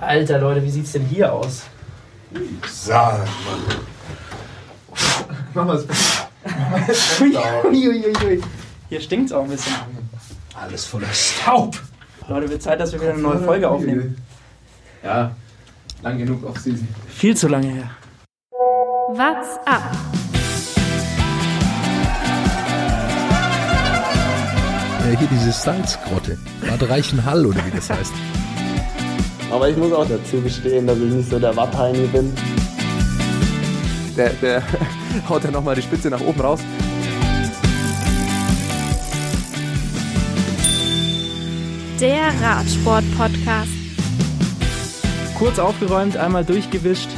Alter Leute, wie sieht's denn hier aus? Sag mal. Mach mal das Uiuiui. Hier stinkt's auch ein bisschen. Alles voller Staub. Leute, wird Zeit, dass wir wieder eine neue Folge aufnehmen. Ja, lang genug auf Season. Viel zu lange her. What's up? Äh, hier diese Salzgrotte. Bad Reichenhall oder wie das heißt. Aber ich muss auch dazu gestehen, dass ich nicht so der Wattheini bin. Der, der haut ja nochmal die Spitze nach oben raus. Der Radsport-Podcast. Kurz aufgeräumt, einmal durchgewischt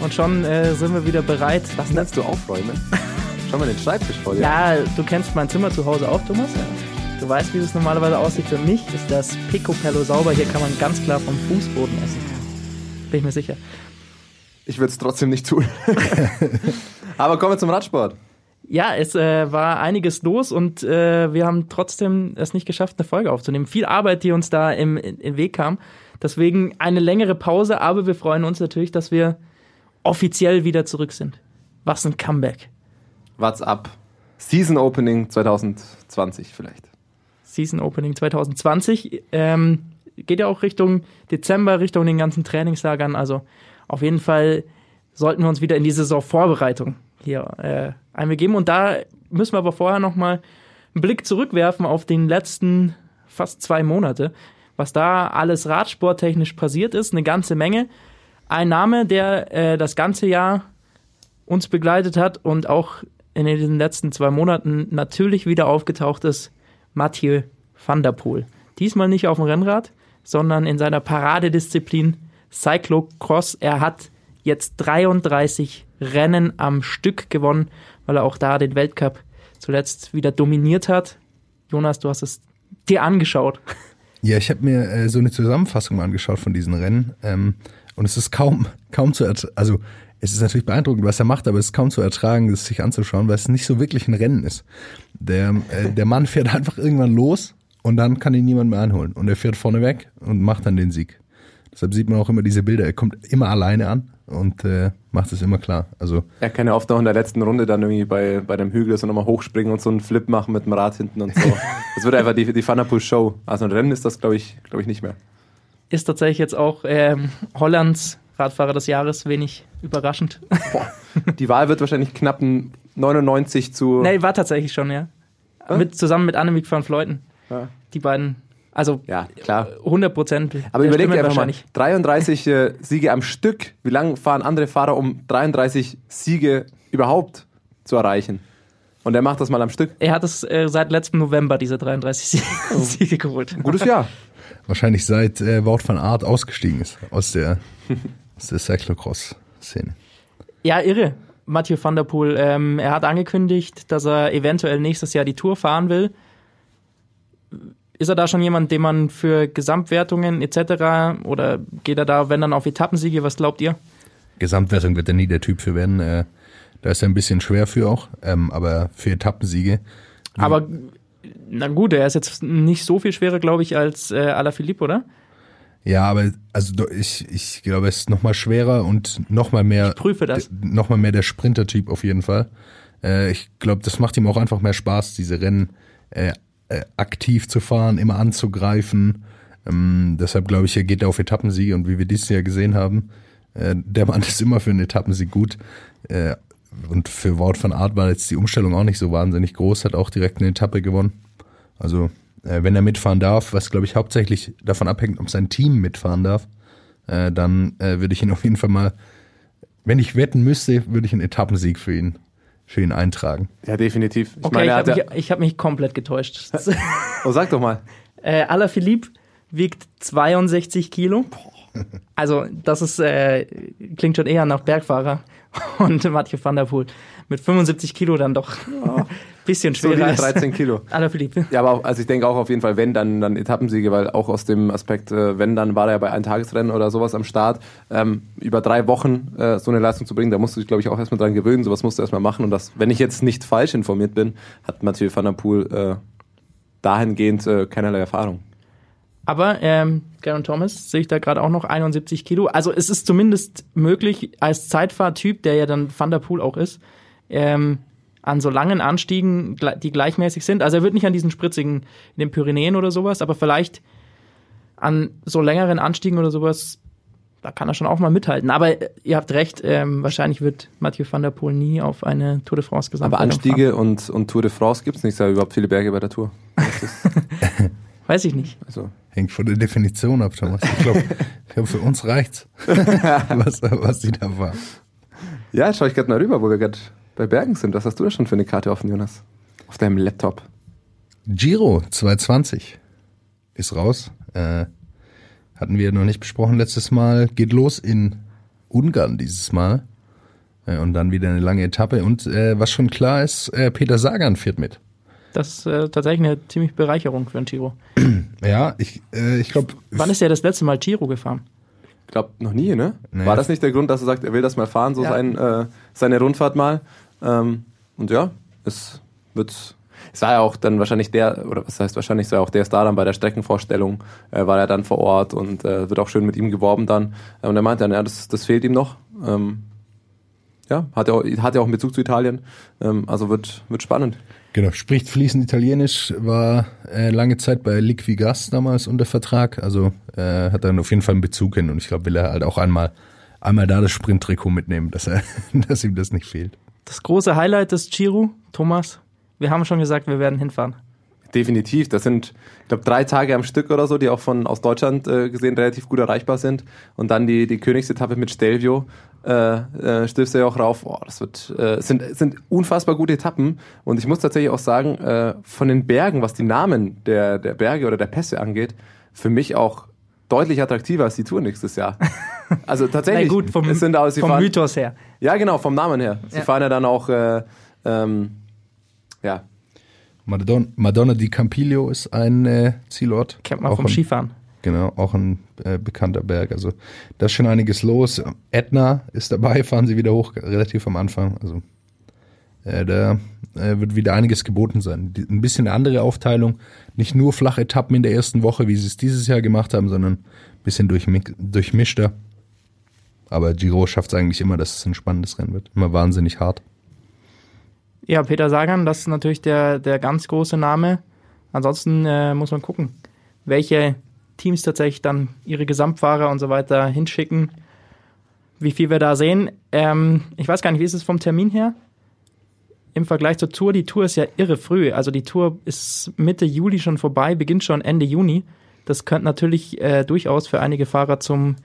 und schon äh, sind wir wieder bereit. Was nennst du aufräumen? Schau mal den Schreibtisch vor dir. Ja, du kennst mein Zimmer zu Hause auch, Thomas. Du weißt, wie es normalerweise aussieht. Für mich ist das Picobello sauber. Hier kann man ganz klar vom Fußboden essen. Bin ich mir sicher. Ich würde es trotzdem nicht tun. Aber kommen wir zum Radsport. Ja, es äh, war einiges los und äh, wir haben trotzdem es nicht geschafft, eine Folge aufzunehmen. Viel Arbeit, die uns da im, den Weg kam. Deswegen eine längere Pause, aber wir freuen uns natürlich, dass wir offiziell wieder zurück sind. Was ein Comeback. What's up? Season Opening 2020 vielleicht. Season Opening 2020. Ähm, geht ja auch Richtung Dezember, Richtung den ganzen Trainingslagern. Also auf jeden Fall sollten wir uns wieder in die Saisonvorbereitung hier äh, einbegeben. Und da müssen wir aber vorher nochmal einen Blick zurückwerfen auf den letzten fast zwei Monate. Was da alles radsporttechnisch passiert ist, eine ganze Menge. Ein Name, der äh, das ganze Jahr uns begleitet hat und auch in den letzten zwei Monaten natürlich wieder aufgetaucht ist, Mathieu van der Poel. Diesmal nicht auf dem Rennrad, sondern in seiner Paradedisziplin Cyclocross. Er hat jetzt 33 Rennen am Stück gewonnen, weil er auch da den Weltcup zuletzt wieder dominiert hat. Jonas, du hast es dir angeschaut. Ja, ich habe mir äh, so eine Zusammenfassung angeschaut von diesen Rennen. Ähm, und es ist kaum, kaum zu. Also, es ist natürlich beeindruckend, was er macht, aber es ist kaum zu ertragen, das sich anzuschauen, weil es nicht so wirklich ein Rennen ist. Der, äh, der Mann fährt einfach irgendwann los und dann kann ihn niemand mehr anholen. Und er fährt vorne weg und macht dann den Sieg. Deshalb sieht man auch immer diese Bilder. Er kommt immer alleine an und äh, macht es immer klar. Also Er kann ja oft noch in der letzten Runde dann irgendwie bei, bei dem Hügel so nochmal hochspringen und so einen Flip machen mit dem Rad hinten und so. Das wird einfach die, die Thunderpool Show. Also ein Rennen ist das, glaube ich, glaube ich, nicht mehr. Ist tatsächlich jetzt auch ähm, Hollands Radfahrer des Jahres, wenig überraschend. Die Wahl wird wahrscheinlich knapp ein 99 zu. nee, war tatsächlich schon, ja. Mit, zusammen mit Annemiek van Vleuten. Ja. Die beiden, also Ja, klar. 100 Prozent. Aber überleg dir einfach mal, 33 äh, Siege am Stück. Wie lange fahren andere Fahrer, um 33 Siege überhaupt zu erreichen? Und er macht das mal am Stück. Er hat es äh, seit letztem November, diese 33 Sie- Siege geholt. Gutes Jahr. wahrscheinlich seit äh, Wout van Aert ausgestiegen ist aus der, aus der Cyclocross-Szene. Ja, irre. Mathieu van der Poel, ähm, er hat angekündigt, dass er eventuell nächstes Jahr die Tour fahren will. Ist er da schon jemand, den man für Gesamtwertungen etc. oder geht er da, wenn dann auf Etappensiege? Was glaubt ihr? Gesamtwertung wird er nie der Typ für werden. Äh, da ist er ein bisschen schwer für auch, ähm, aber für Etappensiege. Aber na gut, er ist jetzt nicht so viel schwerer, glaube ich, als äh, Alaphilippe, oder? Ja, aber also ich, ich glaube, es ist noch mal schwerer und noch mal mehr, Ich prüfe das. d- noch mal mehr der Sprinter-Typ auf jeden Fall. Äh, ich glaube, das macht ihm auch einfach mehr Spaß, diese Rennen äh, äh, aktiv zu fahren, immer anzugreifen. Ähm, deshalb glaube ich, er geht auf Etappensiege und wie wir dieses Jahr gesehen haben, äh, der Mann ist immer für einen Etappensieg gut. Äh, und für Wout van Aert war jetzt die Umstellung auch nicht so wahnsinnig groß, hat auch direkt eine Etappe gewonnen. Also wenn er mitfahren darf, was glaube ich hauptsächlich davon abhängt, ob sein Team mitfahren darf, äh, dann äh, würde ich ihn auf jeden Fall mal, wenn ich wetten müsste, würde ich einen Etappensieg für ihn, für ihn eintragen. Ja, definitiv. Ich Okay, meine, ich habe mich, ich hab mich komplett getäuscht. oh, sag doch mal. äh, Alaphilippe wiegt 62 Kilo. Also das ist äh, klingt schon eher nach Bergfahrer. Und Mathieu van der Poel mit 75 Kilo dann doch ein bisschen schwerer als 13 Kilo. Alaphilippe. Ja, aber auch, also ich denke auch auf jeden Fall, wenn, dann, dann Etappensiege, weil auch aus dem Aspekt, äh, wenn, dann war er ja bei einem Tagesrennen oder sowas am Start. Ähm, über drei Wochen äh, so eine Leistung zu bringen, da musst du dich, glaube ich, auch erstmal dran gewöhnen. Sowas musst du erstmal machen. Und das, wenn ich jetzt nicht falsch informiert bin, hat Mathieu van der Poel äh, dahingehend äh, keinerlei Erfahrung. Aber ähm, Garen Thomas sehe ich da gerade auch noch 71 Kilo. Also es ist zumindest möglich, als Zeitfahrtyp, der ja dann Van der Poel auch ist, ähm, an so langen Anstiegen, die gleichmäßig sind. Also er wird nicht an diesen spritzigen in den Pyrenäen oder sowas, aber vielleicht an so längeren Anstiegen oder sowas, da kann er schon auch mal mithalten. Aber äh, ihr habt recht, ähm, wahrscheinlich wird Mathieu van der Poel nie auf eine Tour de France gesamt. Aber Anstiege und, und Tour de France gibt es nicht, da überhaupt viele Berge bei der Tour. Weiß ich nicht. also, Hängt von der Definition ab, Thomas. Ich glaube, glaub, für uns reicht's, was, was die da war. ja, jetzt schaue ich gerade mal rüber, wo wir gerade bei Bergen sind. Was hast du da schon für eine Karte offen, Jonas? Auf deinem Laptop. Giro 220 ist raus. Äh, hatten wir noch nicht besprochen letztes Mal. Geht los in Ungarn dieses Mal. Äh, und dann wieder eine lange Etappe. Und äh, was schon klar ist, äh, Peter Sagan fährt mit. Das ist äh, tatsächlich eine ziemlich Bereicherung für ein Giro. Ja, ich, äh, ich glaube, Wann ist er das letzte Mal Giro gefahren? Ich glaube, noch nie, ne? Nee. War das nicht der Grund, dass er sagt, er will das mal fahren, so Ja. sein, äh, seine Rundfahrt mal? Ähm, und ja, es wird. Es war ja auch dann wahrscheinlich der, oder was heißt wahrscheinlich, es war auch der Star dann bei der Streckenvorstellung, äh, war er dann vor Ort und äh, wird auch schön mit ihm geworben dann. Äh, und er meinte dann, ja, das, das fehlt ihm noch. Ähm, ja, hat ja auch, hat ja auch einen Bezug zu Italien. Ähm, also wird, wird spannend. Genau, spricht fließend Italienisch, war äh, lange Zeit bei Liquigas damals unter Vertrag, also äh, hat dann auf jeden Fall einen Bezug hin und ich glaube, will er halt auch einmal einmal da das Sprinttrikot mitnehmen, dass er, dass ihm das nicht fehlt. Das große Highlight des Giro, Thomas, wir haben schon gesagt, wir werden hinfahren. Definitiv. Das sind, ich glaube, drei Tage am Stück oder so, die auch von aus Deutschland äh, gesehen relativ gut erreichbar sind. Und dann die, die Königsetappe mit Stelvio. Äh, äh, stößt er ja auch rauf. Oh, das wird, äh, sind, sind unfassbar gute Etappen. Und ich muss tatsächlich auch sagen, äh, von den Bergen, was die Namen der, der Berge oder der Pässe angeht, für mich auch deutlich attraktiver als die Tour nächstes Jahr. Also tatsächlich. Na gut, vom, es sind sie vom fahren, Mythos her. Ja, genau, vom Namen her. Sie Ja. fahren ja dann auch, äh, ähm, ja, Madonna, Madonna di Campiglio ist ein äh, Zielort. Kennt man Auch vom ein, Skifahren. Genau, auch ein äh, bekannter Berg. Also da ist schon einiges los. Ätna ist dabei, fahren sie wieder hoch, relativ am Anfang. Also äh, da äh, wird wieder einiges geboten sein. Die, ein bisschen eine andere Aufteilung. Nicht nur flache Etappen in der ersten Woche, wie sie es dieses Jahr gemacht haben, sondern ein bisschen durchmi durchmischter. Aber Giro schafft es eigentlich immer, dass es ein spannendes Rennen wird. Immer wahnsinnig hart. Ja, Peter Sagan, das ist natürlich der, der ganz große Name. Ansonsten äh, muss man gucken, welche Teams tatsächlich dann ihre Gesamtfahrer und so weiter hinschicken, wie viel wir da sehen. Ähm, ich weiß gar nicht, wie ist es vom Termin her? Im Vergleich zur Tour, die Tour ist ja irre früh. Also die Tour ist Mitte Juli schon vorbei, beginnt schon Ende Juni. Das könnte natürlich äh, durchaus für einige Fahrer zum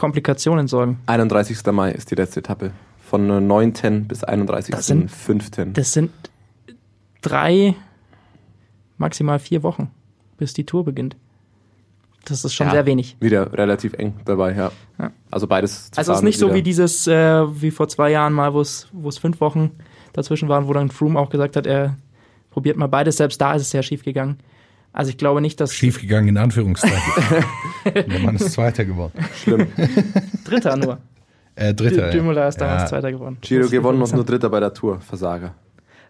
Komplikationen sorgen. 31. Mai ist die letzte Etappe. Von äh, 9. bis 31. Das sind- 5. Das sind drei, maximal vier Wochen, bis die Tour Das ist schon Ja, sehr wenig. Wieder relativ eng dabei, ja. Ja. Also beides. Also es ist nicht so wie dieses, äh, wie vor zwei Jahren mal, wo es wo es fünf Wochen dazwischen waren, wo dann Froome auch gesagt hat, er probiert mal beides. Selbst da ist es sehr schief gegangen. Also ich glaube nicht, dass Schiefgegangen in Anführungszeichen. der Mann ist Zweiter geworden. Schlimm. Dritter nur. Äh, Dritter. ja. Dümmler ist damals Ja. Zweiter geworden. Giro gewonnen und nur Dritter bei der Tour. Versager.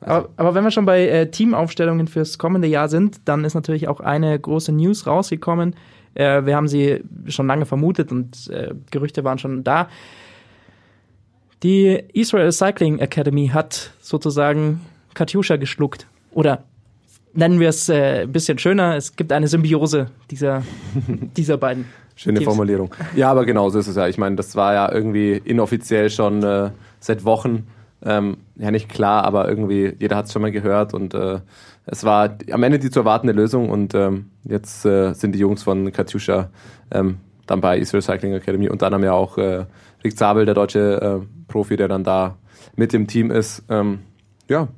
Aber, aber wenn wir schon bei äh, Teamaufstellungen fürs kommende Jahr sind, dann ist natürlich auch eine große News rausgekommen. Äh, wir haben sie schon lange vermutet und äh, Gerüchte waren schon da. Die Israel Cycling Academy hat sozusagen Katjuscha geschluckt. Oder nennen wir es äh, ein bisschen schöner, es gibt eine Symbiose dieser, dieser beiden. Schöne Teams. Formulierung. Ja, aber genau so ist es ja. Ich meine, das war ja irgendwie inoffiziell schon äh, seit Wochen. Ähm, ja, nicht klar, aber irgendwie, jeder hat es schon mal gehört und äh, es war am Ende die zu erwartende Lösung und ähm, jetzt äh, sind die Jungs von Katjuscha ähm, dann bei Israel Cycling Academy und dann haben ja auch äh, Rick Zabel, der deutsche äh, Profi, der dann da mit dem Team ist. Ähm, ja,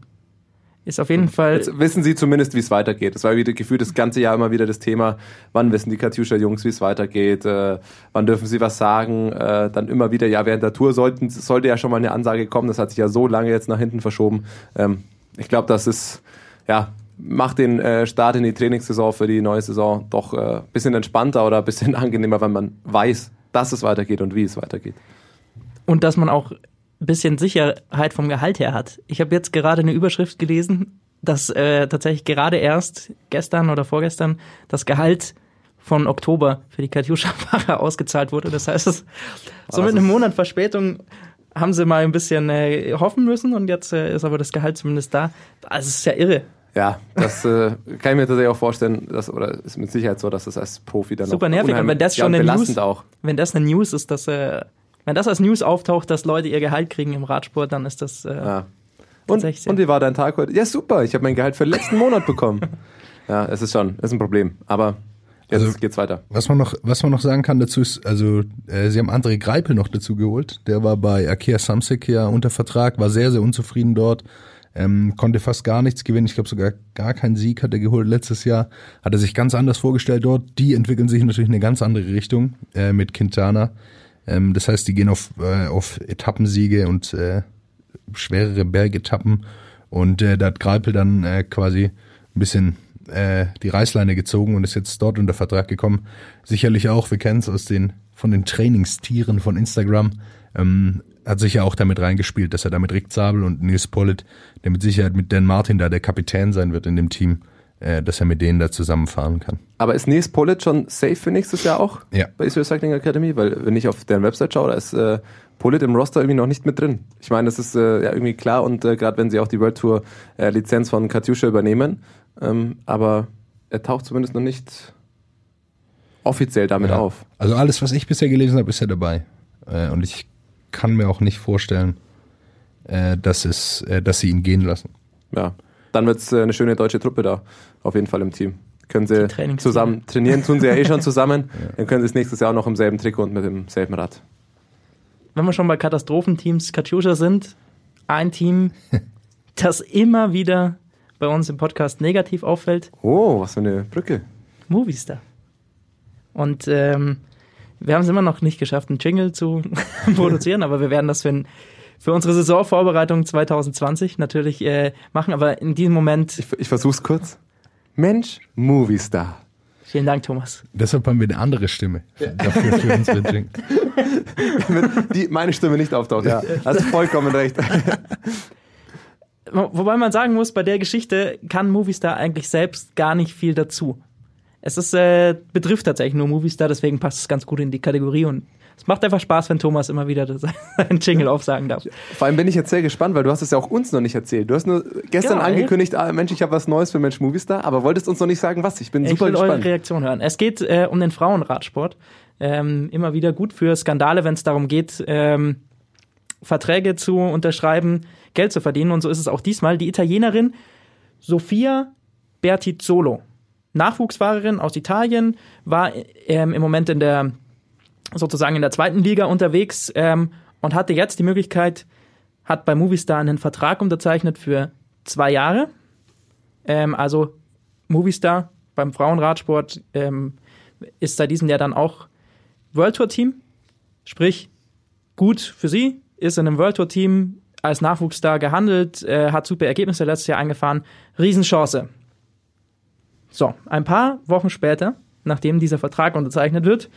Ist auf jeden Fall. Jetzt wissen sie zumindest, wie es weitergeht. Das war wieder gefühlt das ganze Jahr immer wieder das Thema, wann wissen die Katjuscha-Jungs, wie es weitergeht, äh, wann dürfen sie was sagen, äh, dann immer wieder, ja, während der Tour sollten, sollte ja schon mal eine Ansage kommen, das hat sich ja so lange jetzt nach hinten verschoben. Ähm, ich glaube, das ist, ja, macht den äh, Start in die Trainingssaison für die neue Saison doch ein äh, bisschen entspannter oder ein bisschen angenehmer, wenn man weiß, dass es weitergeht und wie es weitergeht. und dass man auch bisschen Sicherheit vom Gehalt her hat. Ich habe jetzt gerade eine Überschrift gelesen, dass äh, tatsächlich gerade erst gestern oder vorgestern das Gehalt von Oktober für die Katjuscha-Fahrer ausgezahlt wurde. Das heißt, es, so mit einem ist- Monat Verspätung haben sie mal ein bisschen äh, hoffen müssen und jetzt äh, ist aber das Gehalt zumindest da. Also es ist ja irre. Ja, das äh, kann ich mir tatsächlich auch vorstellen, dass, oder ist mit Sicherheit so, dass das als Profi dann Super nervig, und wenn das schon eine News- auch. Wenn das eine News ist, dass äh, wenn das als News auftaucht, dass Leute ihr Gehalt kriegen im Radsport, dann ist das äh, Ja. Und, Tatsächlich, und wie war dein Tag heute? Ja, super, ich habe mein Gehalt für den letzten Monat bekommen. Ja, es ist schon, es ist ein Problem. Aber jetzt Also- geht's weiter. Was man noch, was man noch sagen kann dazu ist, also äh, sie haben André Greipel noch dazu geholt. Der war bei Akea Samsic ja unter Vertrag, war sehr, sehr unzufrieden dort, ähm, konnte fast gar nichts gewinnen. Ich glaube sogar gar keinen Sieg hat er geholt letztes Jahr. Hat er sich ganz anders vorgestellt dort. Die entwickeln sich natürlich in eine ganz andere Richtung äh, mit Quintana. Ähm, das heißt, die gehen auf, äh, auf Etappensiege und äh, schwerere Bergetappen. Und äh, da hat Greipel dann äh, quasi ein bisschen äh, die Reißleine gezogen und ist jetzt dort unter Vertrag gekommen. Sicherlich auch, wir kennen es aus den von den Trainingstieren von Instagram, ähm, hat sich ja auch damit reingespielt, dass er da mit Rick Zabel und Nils Pollitt, der mit Sicherheit mit Dan Martin da der Kapitän sein wird in dem Team, äh, dass er mit denen da zusammenfahren kann. Aber ist Nils Pollitt schon safe für nächstes Jahr auch Ja. bei Israel Cycling Academy? Weil wenn ich auf deren Website schaue, da ist äh, Pollitt im Roster irgendwie noch nicht mit drin. Ich meine, das ist äh, ja irgendwie klar und äh, gerade wenn sie auch die World Tour äh, Lizenz von Katjuscha übernehmen, ähm, aber er taucht zumindest noch nicht offiziell damit Ja. auf. Also alles, was ich bisher gelesen habe, ist er dabei. Äh, und ich kann mir auch nicht vorstellen, äh, dass, es, dass sie ihn gehen lassen. Ja, dann wird's äh, eine schöne deutsche Truppe da, auf jeden Fall im Team. Können sie zusammen trainieren, tun sie ja eh schon zusammen. Dann können sie es nächstes Jahr auch noch im selben Trikot und mit dem selben Rad. wenn wir schon bei Katastrophenteams Katjuscha sind, ein Team, das immer wieder bei uns im Podcast negativ auffällt, Oh, was für eine Brücke. Movistar. Und ähm, wir haben es immer noch nicht geschafft, einen Jingle zu produzieren, aber wir werden das für, für unsere Saisonvorbereitung 2020 natürlich äh, machen. Aber in diesem Moment, Ich, ich versuch's kurz. Mensch, Movistar. vielen Dank, Thomas. Deshalb haben wir eine andere Stimme dafür für unsere Jingle. Die, meine Stimme nicht auftaucht, ja. Hast du vollkommen recht. Wo- Wobei man sagen muss, bei der Geschichte kann Movistar eigentlich selbst gar nicht viel dazu. Es ist, äh, betrifft tatsächlich nur Movistar, deswegen passt es ganz gut in die Kategorie und es macht einfach Spaß, wenn Thomas immer wieder seinen Jingle aufsagen darf. Vor allem bin ich jetzt sehr gespannt, weil du hast es ja auch uns noch nicht erzählt. Du hast nur gestern Ja, angekündigt, ah, Mensch, ich habe was Neues für Mensch Movistar, aber wolltest uns noch nicht sagen, was. Ich bin Ich super will eure gespannt. Reaktion hören. Es geht äh, um den Frauenradsport. Ähm, immer wieder gut für Skandale, wenn es darum geht, ähm, Verträge zu unterschreiben, Geld zu verdienen. Und so ist es auch diesmal. Die Italienerin Sofia Bertizzolo, Nachwuchsfahrerin aus Italien, war ähm, im Moment in der sozusagen in der zweiten Liga unterwegs ähm, und hatte jetzt die Möglichkeit, hat bei Movistar einen Vertrag unterzeichnet für zwei Jahre. Ähm, also Movistar beim Frauenradsport ähm, ist seit diesem Jahr dann auch World Tour Team. Sprich, gut für sie, ist in einem World Tour Team als Nachwuchsstar gehandelt, äh, hat super Ergebnisse letztes Jahr eingefahren. Riesenchance. So, ein paar Wochen später, nachdem dieser Vertrag unterzeichnet wird,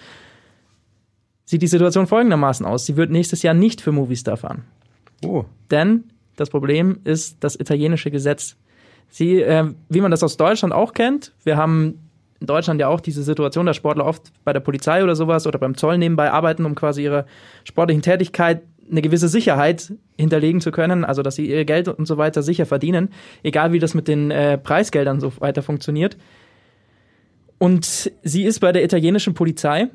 sieht die Situation folgendermaßen aus. Sie wird nächstes Jahr nicht für Movistar fahren. Oh. Denn das Problem ist das italienische Gesetz. Sie, äh, wie man das aus Deutschland auch kennt, wir haben in Deutschland ja auch diese Situation, dass Sportler oft bei der Polizei oder sowas oder beim Zoll nebenbei arbeiten, um quasi ihre sportlichen Tätigkeit eine gewisse Sicherheit hinterlegen zu können, also dass sie ihr Geld und so weiter sicher verdienen, egal wie das mit den äh, Preisgeldern so weiter funktioniert. Und sie ist bei der italienischen Polizei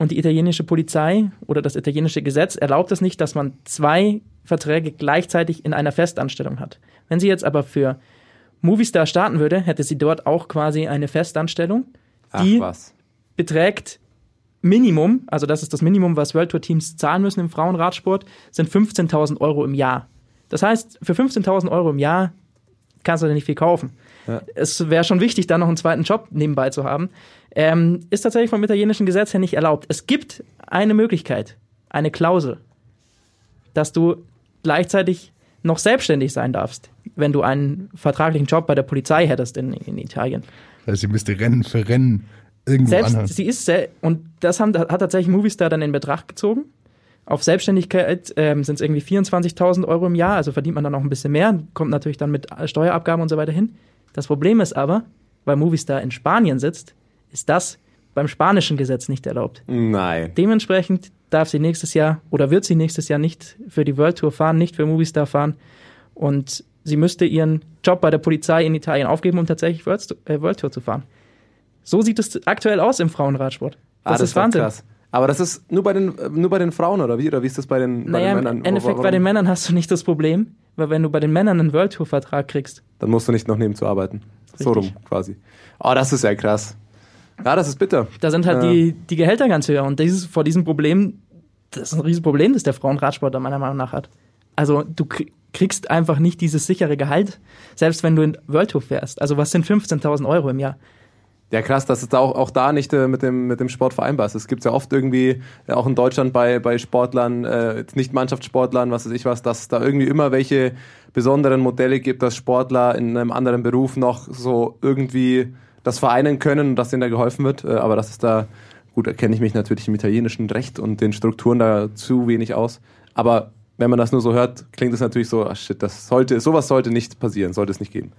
und die italienische Polizei oder das italienische Gesetz erlaubt es nicht, dass man zwei Verträge gleichzeitig in einer Festanstellung hat. Wenn sie jetzt aber für Movistar starten würde, hätte sie dort auch quasi eine Festanstellung, die beträgt Minimum, also das ist das Minimum, was World Tour Teams zahlen müssen im Frauenradsport, sind 15.000 Euro im Jahr. Das heißt, für 15.000 Euro im Jahr kannst du dir nicht viel kaufen. Ja. Es wäre schon wichtig, da noch einen zweiten Job nebenbei zu haben. Ähm, ist tatsächlich vom italienischen Gesetz her nicht erlaubt. Es gibt eine Möglichkeit, eine Klausel, dass du gleichzeitig noch selbstständig sein darfst, wenn du einen vertraglichen Job bei der Polizei hättest in, in Italien. Das heißt, sie müsste Rennen für Rennen irgendwo Selbst, anhören. sie ist, und das haben, hat tatsächlich Movistar dann in Betracht gezogen. Auf Selbstständigkeit ähm, sind es irgendwie 24.000 Euro im Jahr, also verdient man dann noch ein bisschen mehr, kommt natürlich dann mit Steuerabgaben und so weiter hin. Das Problem ist aber, weil Movistar in Spanien sitzt, ist das beim spanischen Gesetz nicht erlaubt. Nein. Dementsprechend darf sie nächstes Jahr oder wird sie nächstes Jahr nicht für die World Tour fahren, nicht für Movistar fahren. Und sie müsste ihren Job bei der Polizei in Italien aufgeben, um tatsächlich World, äh, Tour zu fahren. So sieht es aktuell aus im Frauenradsport. Das, ah, ist Wahnsinn. Krass. Aber das ist nur bei den, nur bei den Frauen, oder wie? Oder wie ist das bei den, bei Naja, den Männern? im Endeffekt Warum? bei den Männern hast du nicht das Problem, weil wenn du bei den Männern einen World Tour Vertrag kriegst, Dann musst du nicht noch nebenzu arbeiten. So rum, Richtig. quasi. Oh, das ist ja krass. Ja, das ist bitter. da sind halt Ja. die, die Gehälter ganz höher. Und dieses, vor diesem Problem, das ist ein Riesenproblem, das der Frauenradsport meiner Meinung nach hat. Also du krie- kriegst einfach nicht dieses sichere Gehalt, selbst wenn du in World Tour fährst. Also was sind 15.000 Euro im Jahr? Ja, krass, dass es da auch, auch da nicht äh, mit, dem, mit dem Sport vereinbar ist. Es gibt ja oft irgendwie, äh, auch in Deutschland bei, bei Sportlern, äh, nicht Mannschaftssportlern, was weiß ich was, dass es da irgendwie immer welche besonderen Modelle gibt, dass Sportler in einem anderen Beruf noch so irgendwie das vereinen können und dass denen da geholfen wird. Äh, aber das ist da, gut, da kenne ich mich natürlich im italienischen Recht und den Strukturen da zu wenig aus. Aber wenn man das nur so hört, klingt es natürlich so, ach shit, das sollte, sowas sollte nicht passieren, sollte es nicht geben.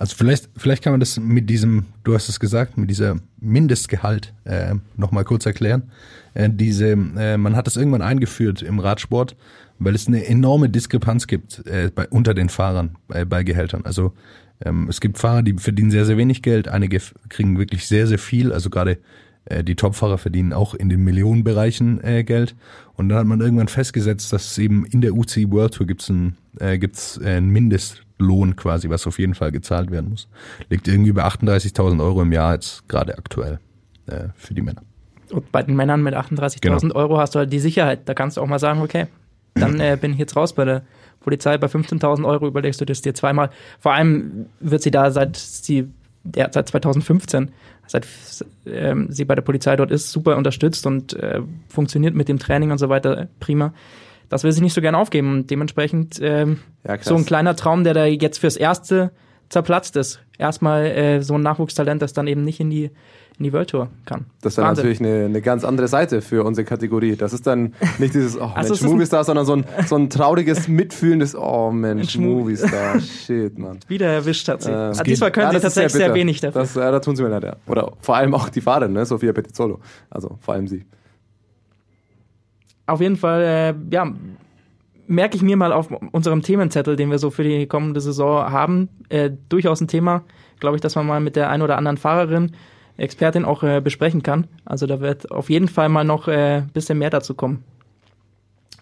Also vielleicht, vielleicht kann man das mit diesem, du hast es gesagt, mit dieser Mindestgehalt äh, nochmal kurz erklären. Äh, diese, äh, man hat das irgendwann eingeführt im Radsport, weil es eine enorme Diskrepanz gibt äh, bei, unter den Fahrern bei, bei Gehältern. Also ähm, es gibt Fahrer, die verdienen sehr, sehr wenig Geld, einige kriegen wirklich sehr, sehr viel. Also gerade äh, die Topfahrer verdienen auch in den Millionenbereichen äh, Geld. Und dann hat man irgendwann festgesetzt, dass es eben in der UCI World Tour gibt's ein, äh, gibt's äh, einen Mindestlohn quasi, was auf jeden Fall gezahlt werden muss. Liegt irgendwie bei 38.000 Euro im Jahr jetzt gerade aktuell äh, für die Männer. Und bei den Männern mit 38.000 Genau. Euro hast du halt die Sicherheit. Da kannst du auch mal sagen, okay, dann äh, bin ich jetzt raus bei der Polizei. Bei 15.000 Euro überlegst du das dir zweimal. Vor allem wird sie da seit sie der, seit 2015, seit ähm, sie bei der Polizei dort ist, super unterstützt und äh, funktioniert mit dem Training und so weiter prima. Das will sie nicht so gern aufgeben. Und dementsprechend ähm, Ja, so ein kleiner Traum, der da jetzt fürs Erste zerplatzt ist. Erstmal äh, so ein Nachwuchstalent, das dann eben nicht in die, in die World Tour kann. Das ist dann Wahnsinn. natürlich eine, eine ganz andere Seite für unsere Kategorie. Das ist dann nicht dieses, oh Also Mensch, Movistar, sondern so ein, so ein trauriges, mitfühlendes, oh Mensch, Mensch, Mo- Movistar, shit, Mann. Wieder erwischt hat sie. Äh, Ah, es diesmal können Ja, sie tatsächlich sehr, bitter. wenig dafür. Das, ja, da tun sie mir leid, ja. Oder vor allem auch die Fahrerin, ne? Sophia Pettizzolo. Also vor allem sie. Auf jeden Fall, äh, ja, merke ich mir mal auf unserem Themenzettel, den wir so für die kommende Saison haben, äh, durchaus ein Thema, glaube ich, dass man mal mit der ein oder anderen Fahrerin, Expertin auch äh, besprechen kann. Also da wird auf jeden Fall mal noch ein äh, bisschen mehr dazu kommen.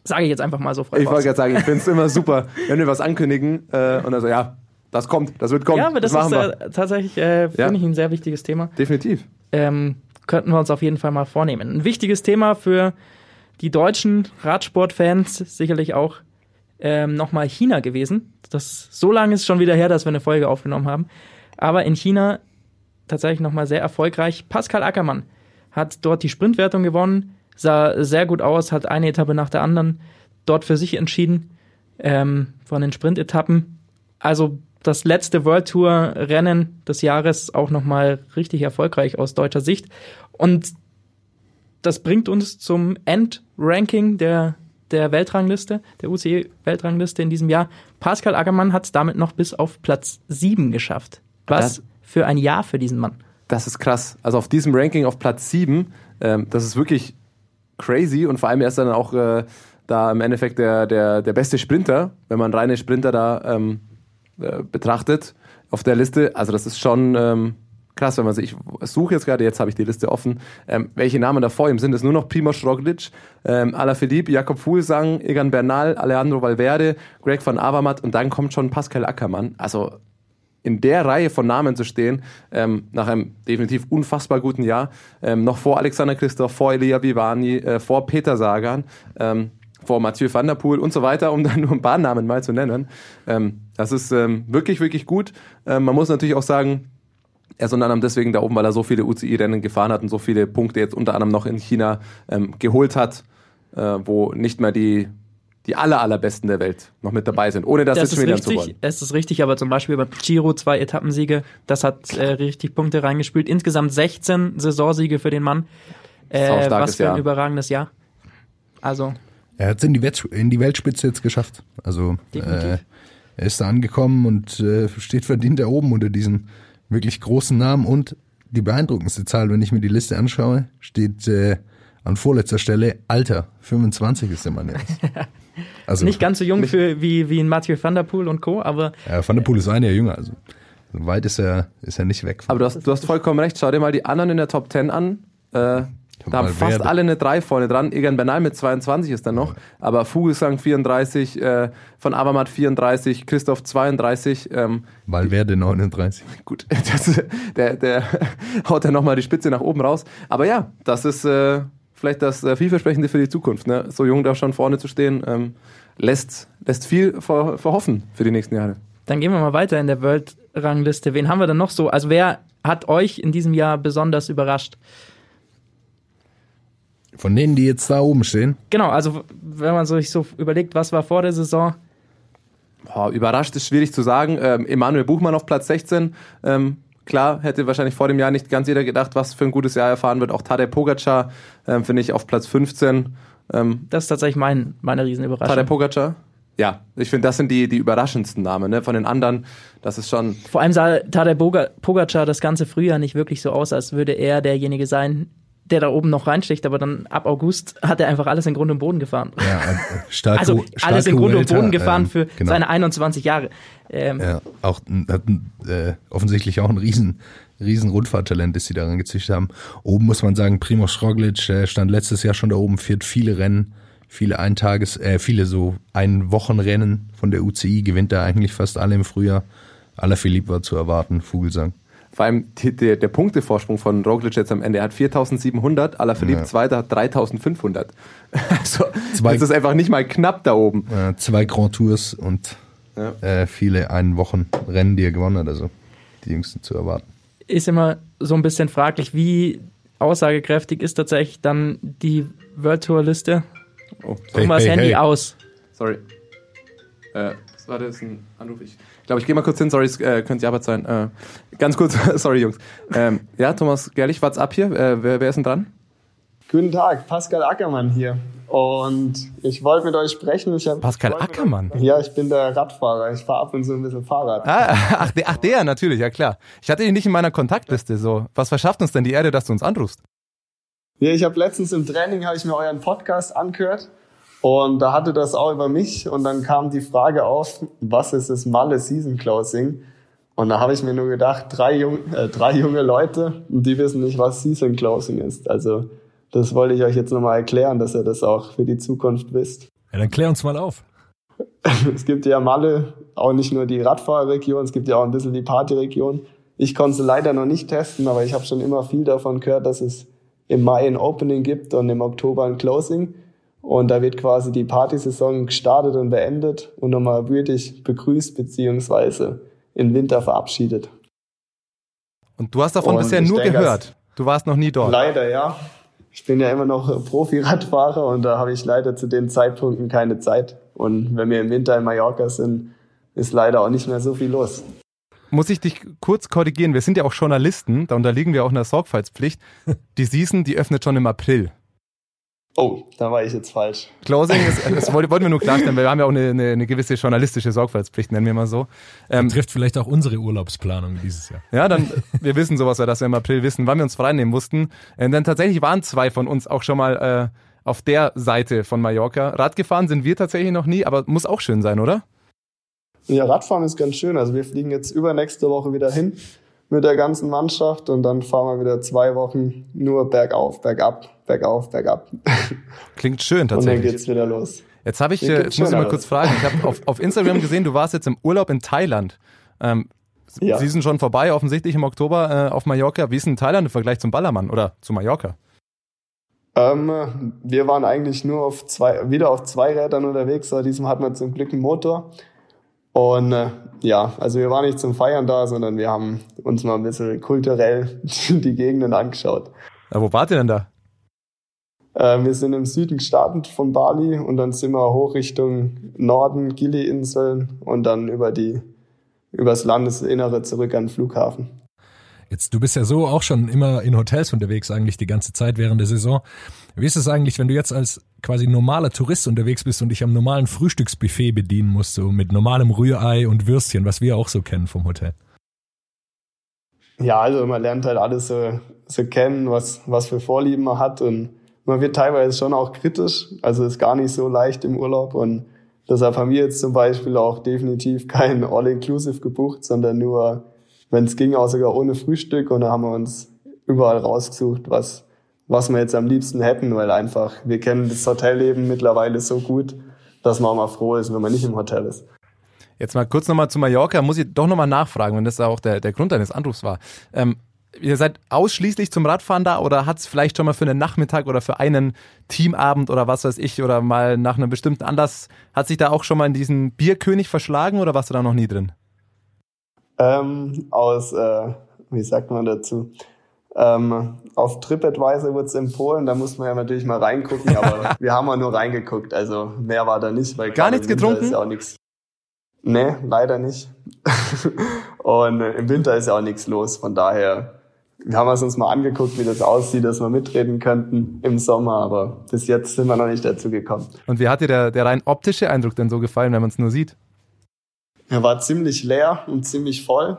Sage ich jetzt einfach mal so frei Ich wollte gerade sagen, ich finde es immer super, wenn wir was ankündigen äh, und also ja, das kommt, das wird kommen. Ja, aber das, machen ist äh, tatsächlich, äh, finde Ja. ich, ein sehr wichtiges Thema. Definitiv. ähm, könnten wir uns auf jeden Fall mal vornehmen. Ein wichtiges Thema für die deutschen Radsportfans, sicherlich auch ähm, nochmal China gewesen. Das so lange ist schon wieder her, dass wir eine Folge aufgenommen haben. Aber in China tatsächlich nochmal sehr erfolgreich. Pascal Ackermann hat dort die Sprintwertung gewonnen, sah sehr gut aus, hat eine Etappe nach der anderen dort für sich entschieden ähm, von den Sprintetappen. Also das letzte World Tour Rennen des Jahres auch nochmal richtig erfolgreich aus deutscher Sicht. Und das bringt uns zum Endranking der, der Weltrangliste, der UCI-Weltrangliste in diesem Jahr. Pascal Ackermann hat es damit noch bis auf Platz 7 geschafft. Was Das- für ein Jahr für diesen Mann. Das ist krass. Also auf diesem Ranking auf Platz 7, ähm, das ist wirklich crazy und vor allem er ist dann auch äh, da im Endeffekt der, der, der beste Sprinter, wenn man reine Sprinter da ähm, äh, betrachtet auf der Liste. Also das ist schon ähm, krass, wenn man sich, ich suche jetzt gerade, jetzt habe ich die Liste offen, ähm, welche Namen da vor ihm sind. Es nur noch Primoz Roglic, ähm, Alaphilippe, Jakob Fuglsang, Egan Bernal, Alejandro Valverde, Greg van Avermaet und dann kommt schon Pascal Ackermann. Also in der Reihe von Namen zu stehen, ähm, nach einem definitiv unfassbar guten Jahr, ähm, noch vor Alexander Christoph, vor Elia Vivani, äh, vor Peter Sagan, ähm, vor Mathieu van der Poel und so weiter, um dann nur ein paar Namen mal zu nennen. Ähm, das ist ähm, wirklich, wirklich gut. Ähm, man muss natürlich auch sagen, er ist unter anderem deswegen da oben, weil er so viele UCI-Rennen gefahren hat und so viele Punkte jetzt unter anderem noch in China ähm, geholt hat, äh, wo nicht mehr die, die aller, allerbesten der Welt noch mit dabei sind, ohne das, Das jetzt ist schmälern zu richtig, wollen. es ist richtig, aber zum Beispiel beim Giro zwei Etappensiege, das hat äh, richtig Punkte reingespielt. Insgesamt 16 Saisonsiege für den Mann. Äh, was für ein Jahr. überragendes Jahr. Also, Er hat es in in die Weltspitze jetzt geschafft. Also Definitiv. äh, er ist da angekommen und äh, steht verdient da oben unter diesen wirklich großen Namen und die beeindruckendste Zahl, wenn ich mir die Liste anschaue, steht äh, an vorletzter Stelle Alter. 25 ist der Mann jetzt. Also, Nicht ganz so jung für, wie, wie ein Mathieu van der Poel und Co., aber Ja, Van der Poel ist ein Jahr jünger, also so weit ist er, ist er nicht weg. Aber du hast, du hast vollkommen recht. Schau dir mal die anderen in der Top 10 an. Äh, da haben fast alle eine 3 vorne dran. Egan Bernal mit 22 ist dann noch. Aber Vogelsang 34, äh, von Avermaet 34, Christoph 32. Ähm, Valverde 39. gut, das, der, der haut dann nochmal die Spitze nach oben raus. Aber ja, das ist äh, vielleicht das äh, vielversprechende für die Zukunft. Ne? So jung da schon vorne zu stehen, ähm, lässt, lässt viel ver, verhoffen für die nächsten Jahre. dann gehen wir mal weiter in der World-Rangliste. Wen haben wir denn noch so? Also wer hat euch in diesem Jahr besonders überrascht? Von denen, die jetzt da oben stehen, Genau, also wenn man sich so überlegt, was war vor der Saison, Boah, überrascht ist schwierig zu sagen. Ähm, Emanuel Buchmann auf Platz 16. Ähm, klar, hätte wahrscheinlich vor dem Jahr nicht ganz jeder gedacht, was für ein gutes Jahr erfahren wird. Auch Tadej Pogacar ähm, finde ich auf Platz 15. Ähm, das ist tatsächlich mein, meine Riesenüberraschung. Tadej Pogacar? Ja, ich finde, das sind die, die überraschendsten Namen. Ne? Von den anderen, das ist schon. Vor allem sah Tadej Pogacar das ganze Frühjahr nicht wirklich so aus, als würde er derjenige sein, der da oben noch reinsticht, aber dann ab August hat er einfach alles in Grund und Boden gefahren. ja, äh, Starko, Also alles in Grund und Boden gefahren ähm, für genau. seine 21 Jahre. Ähm, Ja, auch hat äh, offensichtlich auch ein riesen, riesen Rundfahrttalent, das sie daran gezüchtet haben. Oben muss man sagen, Primoz Roglic äh, stand letztes Jahr schon da oben, führt viele Rennen, viele Eintages, äh, viele so Ein-Wochen-Rennen von der UCI, gewinnt da eigentlich fast alle im Frühjahr. Alaphilippe war zu erwarten, Vogelsang. Vor allem die, der, der Punktevorsprung von Roglic jetzt am Ende. Er hat 4700, Alaphilippe Ja. Zweiter hat 3500. Also, Zwei- das ist einfach nicht mal knapp da oben. Äh, zwei Grand Tours und Ja. äh, viele Ein-Wochen-Rennen, die er gewonnen hat, also die jüngsten zu erwarten. ist immer so ein bisschen fraglich, wie aussagekräftig ist tatsächlich dann die World Tour Liste. Oh, Hey, Thomas hey, Handy hey. aus. sorry. Äh, das war das ein Anruf. Ich glaube, ich gehe mal kurz hin. Sorry, es äh, könnte Jabbat sein. Äh, ganz kurz, sorry Jungs. Ähm, ja, Thomas Gerlich, what's up hier? Äh, wer, wer ist denn dran? Guten Tag, Pascal Ackermann hier. Und ich wollte mit euch sprechen. Ich hab, Pascal Ackermann? Euch, ja, ich bin der Radfahrer. Ich fahre ab und zu ein bisschen Fahrrad. Ah, ach, der, ach, der, natürlich, ja klar. Ich hatte ihn nicht in meiner Kontaktliste. So, was verschafft uns denn die Erde, dass du uns anrufst? Ja, ich habe letztens im Training habe ich mir euren Podcast angehört und da hatte das auch über mich und dann kam die Frage auf, was ist das Malle Season Closing? Und da habe ich mir nur gedacht, drei, jung, äh, drei junge Leute, die wissen nicht, was Season Closing ist. Also das wollte ich euch jetzt nochmal erklären, dass ihr das auch für die Zukunft wisst. Ja, dann klär uns mal auf. Es gibt ja Malle auch nicht nur die Radfahrerregion, es gibt ja auch ein bisschen die Partyregion. Ich konnte sie leider noch nicht testen, aber ich habe schon immer viel davon gehört, dass es im Mai ein Opening gibt und im Oktober ein Closing. Und da wird quasi die Partysaison gestartet und beendet und nochmal würdig begrüßt beziehungsweise im Winter verabschiedet. Und du hast davon Und bisher nur denke, gehört. Du warst noch nie dort. Leider, ja. Ich bin ja immer noch Profi-Radfahrer und da habe ich leider zu den Zeitpunkten keine Zeit. Und wenn wir im Winter in Mallorca sind, ist leider auch nicht mehr so viel los. Muss ich dich kurz korrigieren? Wir sind ja auch Journalisten, da unterliegen wir auch einer Sorgfaltspflicht. Die Season, die öffnet schon im April. Oh, da war ich jetzt falsch. Closing ist, das wollten wir nur klarstellen, weil wir haben ja auch eine, eine, eine gewisse journalistische Sorgfaltspflicht, nennen wir mal so. Ähm, Trifft vielleicht auch unsere Urlaubsplanung dieses Jahr. Ja, dann, wir wissen sowas, ja, dass wir im April wissen, wann wir uns freinehmen mussten. Äh, denn tatsächlich waren zwei von uns auch schon mal äh, auf der Seite von Mallorca. Rad gefahren sind wir tatsächlich noch nie, aber muss auch schön sein, oder? Ja, Radfahren ist ganz schön. Also wir fliegen jetzt übernächste Woche wieder hin mit der ganzen Mannschaft und dann fahren wir wieder zwei Wochen nur bergauf, bergab, bergauf, bergab. Klingt schön Und dann tatsächlich. geht's wieder los. Jetzt habe ich, äh, gibt's jetzt muss ich mal Schöneres. kurz fragen. Ich habe auf, auf Instagram gesehen, du warst jetzt im Urlaub in Thailand. Ähm, Ja. Sie sind schon vorbei, offensichtlich im Oktober äh, auf Mallorca. Wie ist denn Thailand im Vergleich zum Ballermann oder zu Mallorca? Ähm, wir waren eigentlich nur auf zwei, wieder auf zwei Rädern unterwegs, aber diesem hatten wir zum Glück einen Motor. Und äh, ja, also wir waren nicht zum Feiern da, sondern wir haben uns mal ein bisschen kulturell die Gegenden angeschaut. Äh, wo wart ihr denn da? Äh, wir sind im Süden gestartet von Bali und dann sind wir hoch Richtung Norden, Gili-Inseln und dann über die übers Landesinnere zurück an den Flughafen. Jetzt, du bist ja so auch schon immer in Hotels unterwegs, eigentlich die ganze Zeit während der Saison. Wie ist es eigentlich, wenn du jetzt als quasi normaler Tourist unterwegs bist und dich am normalen Frühstücksbuffet bedienen musst, so mit normalem Rührei und Würstchen, was wir auch so kennen vom Hotel? Ja, also man lernt halt alles so, so kennen, was, was für Vorlieben man hat und man wird teilweise schon auch kritisch. Also ist gar nicht so leicht im Urlaub und deshalb haben wir jetzt zum Beispiel auch definitiv kein All-Inclusive gebucht, sondern nur, wenn es ging, auch sogar ohne Frühstück und da haben wir uns überall rausgesucht, was, was wir jetzt am liebsten hätten, weil einfach wir kennen das Hotelleben mittlerweile so gut, dass man auch mal froh ist, wenn man nicht im Hotel ist. Jetzt mal kurz nochmal zu Mallorca, muss ich doch nochmal nachfragen, wenn das auch der, der Grund deines Anrufs war. Ähm, ihr seid ausschließlich zum Radfahren da oder hat es vielleicht schon mal für einen Nachmittag oder für einen Teamabend oder was weiß ich oder mal nach einem bestimmten Anlass, hat sich da auch schon mal in diesen Bierkönig verschlagen oder warst du da noch nie drin? Ähm, aus, äh, wie sagt man dazu? Ähm, auf TripAdvisor wird es empfohlen, da muss man ja natürlich mal reingucken, aber wir haben ja nur reingeguckt, also mehr war da nicht. Weil Gar nichts getrunken? Ist ja auch nichts. Nee, leider nicht. und äh, im Winter ist ja auch nichts los, von daher wir haben uns mal angeguckt, wie das aussieht, dass wir mitreden könnten im Sommer, aber bis jetzt sind wir noch nicht dazu gekommen. Und wie hat dir der, der rein optische Eindruck denn so gefallen, wenn man es nur sieht? Er war ziemlich leer und ziemlich voll.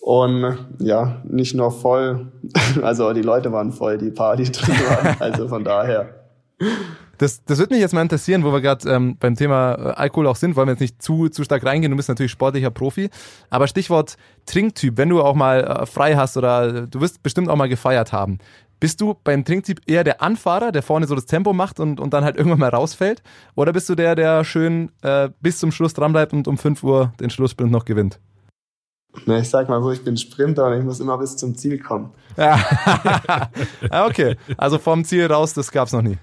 Und ja, nicht nur voll, also die Leute waren voll, die Party drin waren. Also von daher. Das, das würde mich jetzt mal interessieren, wo wir gerade ähm, beim Thema äh, Alkohol auch sind, wollen wir jetzt nicht zu, zu stark reingehen, du bist natürlich sportlicher Profi, aber Stichwort Trinktyp, wenn du auch mal äh, frei hast oder du wirst bestimmt auch mal gefeiert haben, bist du beim Trinktyp eher der Anfahrer, der vorne so das Tempo macht und, und dann halt irgendwann mal rausfällt? Oder bist du der, der schön äh, bis zum Schluss dranbleibt und um 5 Uhr den Schlusssprint noch gewinnt? Na, ich sag mal so, ich bin Sprinter und ich muss immer bis zum Ziel kommen. Ja. okay, also vom Ziel raus, das gab's noch nie.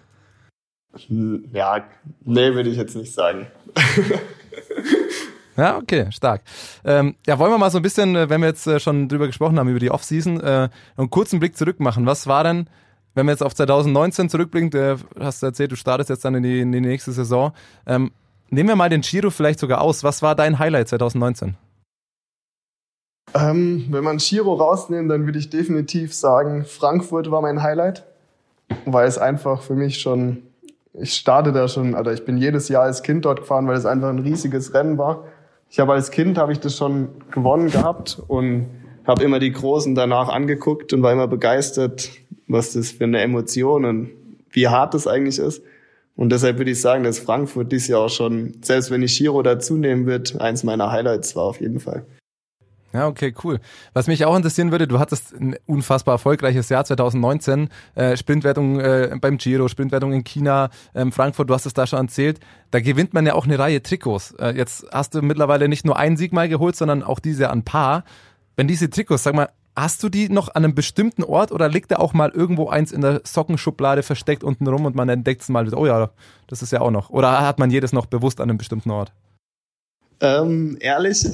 Ja, nee, würde ich jetzt nicht sagen. Ja, okay, stark. Ähm, ja, wollen wir mal so ein bisschen, äh, wenn wir jetzt äh, schon drüber gesprochen haben, über die Offseason, äh, einen kurzen Blick zurück machen. Was war denn, wenn wir jetzt auf 2019 zurückblicken, du hast erzählt, du startest jetzt dann in die, in die nächste Saison. Ähm, nehmen wir mal den Giro vielleicht sogar aus. Was war dein Highlight 2019? Ähm, wenn man Giro rausnimmt, dann würde ich definitiv sagen, Frankfurt war mein Highlight, weil es einfach für mich schon ich starte da schon, oder ich bin jedes Jahr als Kind dort gefahren, weil es einfach ein riesiges Rennen war. Ich habe als Kind habe ich das schon gewonnen gehabt und habe immer die Großen danach angeguckt und war immer begeistert, was das für eine Emotion und wie hart das eigentlich ist. Und deshalb würde ich sagen, dass Frankfurt dieses Jahr auch schon, selbst wenn ich Giro dazu nehmen wird, eins meiner Highlights war auf jeden Fall. Ja, okay, cool. Was mich auch interessieren würde, du hattest ein unfassbar erfolgreiches Jahr 2019, äh, Sprintwertung äh, beim Giro, Sprintwertung in China, ähm, Frankfurt, du hast es da schon erzählt. Da gewinnt man ja auch eine Reihe Trikots. Äh, jetzt hast du mittlerweile nicht nur einen Sieg mal geholt, sondern auch diese an Paar. Wenn diese Trikots, sag mal, hast du die noch an einem bestimmten Ort oder liegt da auch mal irgendwo eins in der Sockenschublade versteckt unten rum und man entdeckt es mal wieder, oh ja, das ist ja auch noch. Oder hat man jedes noch bewusst an einem bestimmten Ort? Ähm, ehrlich.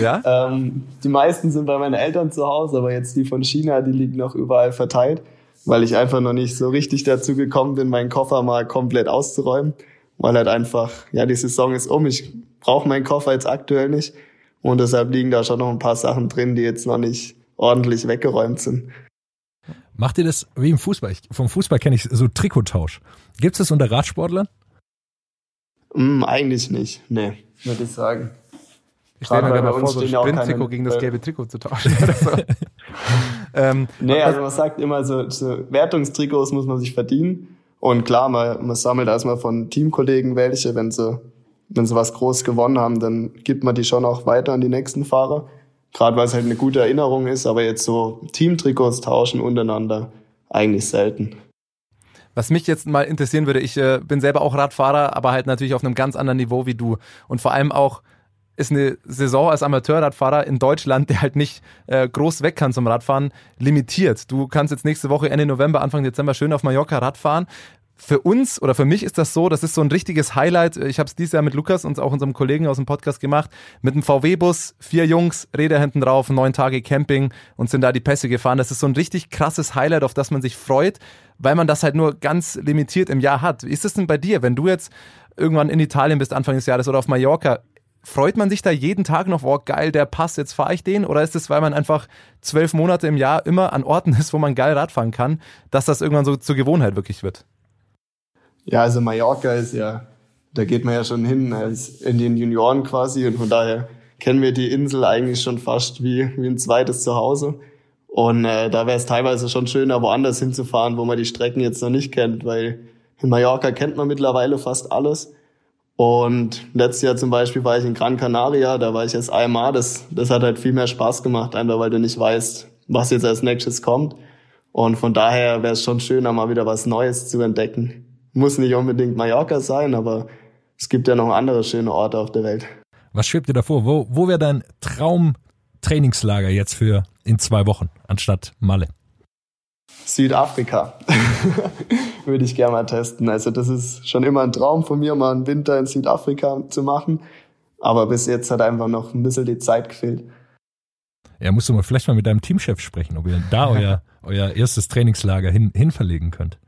Ja? ähm, die meisten sind bei meinen Eltern zu Hause, aber jetzt die von China, die liegen noch überall verteilt, weil ich einfach noch nicht so richtig dazu gekommen bin, meinen Koffer mal komplett auszuräumen, weil halt einfach, ja, die Saison ist um, ich brauche meinen Koffer jetzt aktuell nicht und deshalb liegen da schon noch ein paar Sachen drin, die jetzt noch nicht ordentlich weggeräumt sind. Macht ihr das wie im Fußball? Ich, vom Fußball kenne ich so Trikottausch. Gibt es das unter Radsportlern? Mm, eigentlich nicht, nee würde ich sagen. Ich stelle mir gerade mal vor, so ein Sprint-Trikot gegen das gelbe Trikot zu tauschen oder so. ähm, nee, also man sagt immer, so, so Wertungstrikots muss man sich verdienen. Und klar, man, man sammelt erstmal von Teamkollegen welche, wenn sie, wenn sie was groß gewonnen haben, dann gibt man die schon auch weiter an die nächsten Fahrer. Gerade weil es halt eine gute Erinnerung ist, aber jetzt so Teamtrikots tauschen untereinander eigentlich selten. Was mich jetzt mal interessieren würde, ich äh, bin selber auch Radfahrer, aber halt natürlich auf einem ganz anderen Niveau wie du. Und vor allem auch ist eine Saison als Amateurradfahrer in Deutschland, der halt nicht äh, groß weg kann zum Radfahren, limitiert. Du kannst jetzt nächste Woche Ende November, Anfang Dezember schön auf Mallorca Radfahren für uns oder für mich ist das so, das ist so ein richtiges Highlight. Ich habe es dieses Jahr mit Lukas und auch unserem Kollegen aus dem Podcast gemacht. Mit einem VW-Bus, vier Jungs, Räder hinten drauf, neun Tage Camping und sind da die Pässe gefahren. Das ist so ein richtig krasses Highlight, auf das man sich freut, weil man das halt nur ganz limitiert im Jahr hat. Wie ist es denn bei dir, wenn du jetzt irgendwann in Italien bist, Anfang des Jahres oder auf Mallorca? Freut man sich da jeden Tag noch, wow, geil, der Pass, jetzt fahre ich den? Oder ist es, weil man einfach zwölf Monate im Jahr immer an Orten ist, wo man geil Radfahren kann, dass das irgendwann so zur Gewohnheit wirklich wird? Ja, also Mallorca ist ja, da geht man ja schon hin als in den Junioren quasi und von daher kennen wir die Insel eigentlich schon fast wie, wie ein zweites Zuhause. Und äh, da wäre es teilweise schon schöner, woanders hinzufahren, wo man die Strecken jetzt noch nicht kennt, weil in Mallorca kennt man mittlerweile fast alles. Und letztes Jahr zum Beispiel war ich in Gran Canaria, da war ich erst einmal. Das, das hat halt viel mehr Spaß gemacht, einfach weil du nicht weißt, was jetzt als nächstes kommt. Und von daher wäre es schon schöner, mal wieder was Neues zu entdecken. Muss nicht unbedingt Mallorca sein, aber es gibt ja noch andere schöne Orte auf der Welt. Was schwebt dir davor? Wo, wo wäre dein Traumtrainingslager jetzt für in zwei Wochen anstatt Malle? Südafrika würde ich gerne mal testen. Also das ist schon immer ein Traum von mir, mal einen Winter in Südafrika zu machen. Aber bis jetzt hat einfach noch ein bisschen die Zeit gefehlt. Ja, musst du mal vielleicht mal mit deinem Teamchef sprechen, ob ihr da euer, euer erstes Trainingslager hin, hin verlegen könnt.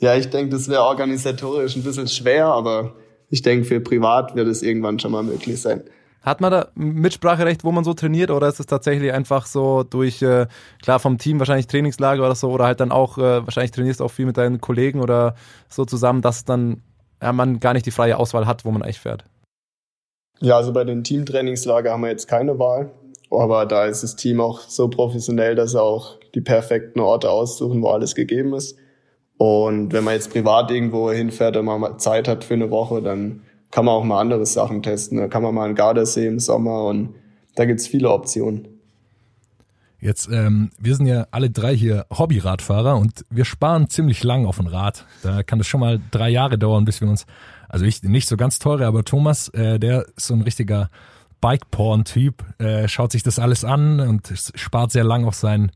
Ja, ich denke, das wäre organisatorisch ein bisschen schwer, aber ich denke, für privat wird es irgendwann schon mal möglich sein. Hat man da Mitspracherecht, wo man so trainiert, oder ist es tatsächlich einfach so durch, äh, klar vom Team wahrscheinlich Trainingslager oder so, oder halt dann auch, äh, wahrscheinlich trainierst du auch viel mit deinen Kollegen oder so zusammen, dass dann ja, man gar nicht die freie Auswahl hat, wo man eigentlich fährt? Ja, also bei den Teamtrainingslager haben wir jetzt keine Wahl, aber da ist das Team auch so professionell, dass sie auch die perfekten Orte aussuchen, wo alles gegeben ist. Und wenn man jetzt privat irgendwo hinfährt und man mal Zeit hat für eine Woche, dann kann man auch mal andere Sachen testen. Da kann man mal einen Gardasee im Sommer und da gibt's viele Optionen. Jetzt, ähm, wir sind ja alle drei hier Hobby-Radfahrer und wir sparen ziemlich lang auf ein Rad. Da kann es schon mal drei Jahre dauern, bis wir uns, also ich nicht so ganz teure, aber Thomas, äh, der ist so ein richtiger Bike-Porn-Typ, äh, schaut sich das alles an und spart sehr lang auf sein,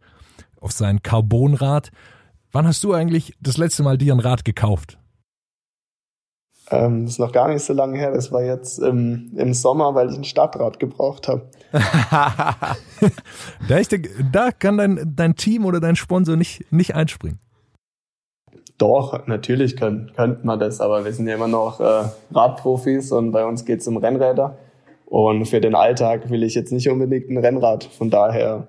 auf sein Carbonrad. Wann hast du eigentlich das letzte Mal dir ein Rad gekauft? Ähm, das ist noch gar nicht so lange her. Das war jetzt im, im Sommer, weil ich ein Stadtrad gebraucht habe. da, da kann dein, dein Team oder dein Sponsor nicht, nicht einspringen. Doch, natürlich könnte könnt man das, aber wir sind ja immer noch äh, Radprofis und bei uns geht es um Rennräder. Und für den Alltag will ich jetzt nicht unbedingt ein Rennrad. Von daher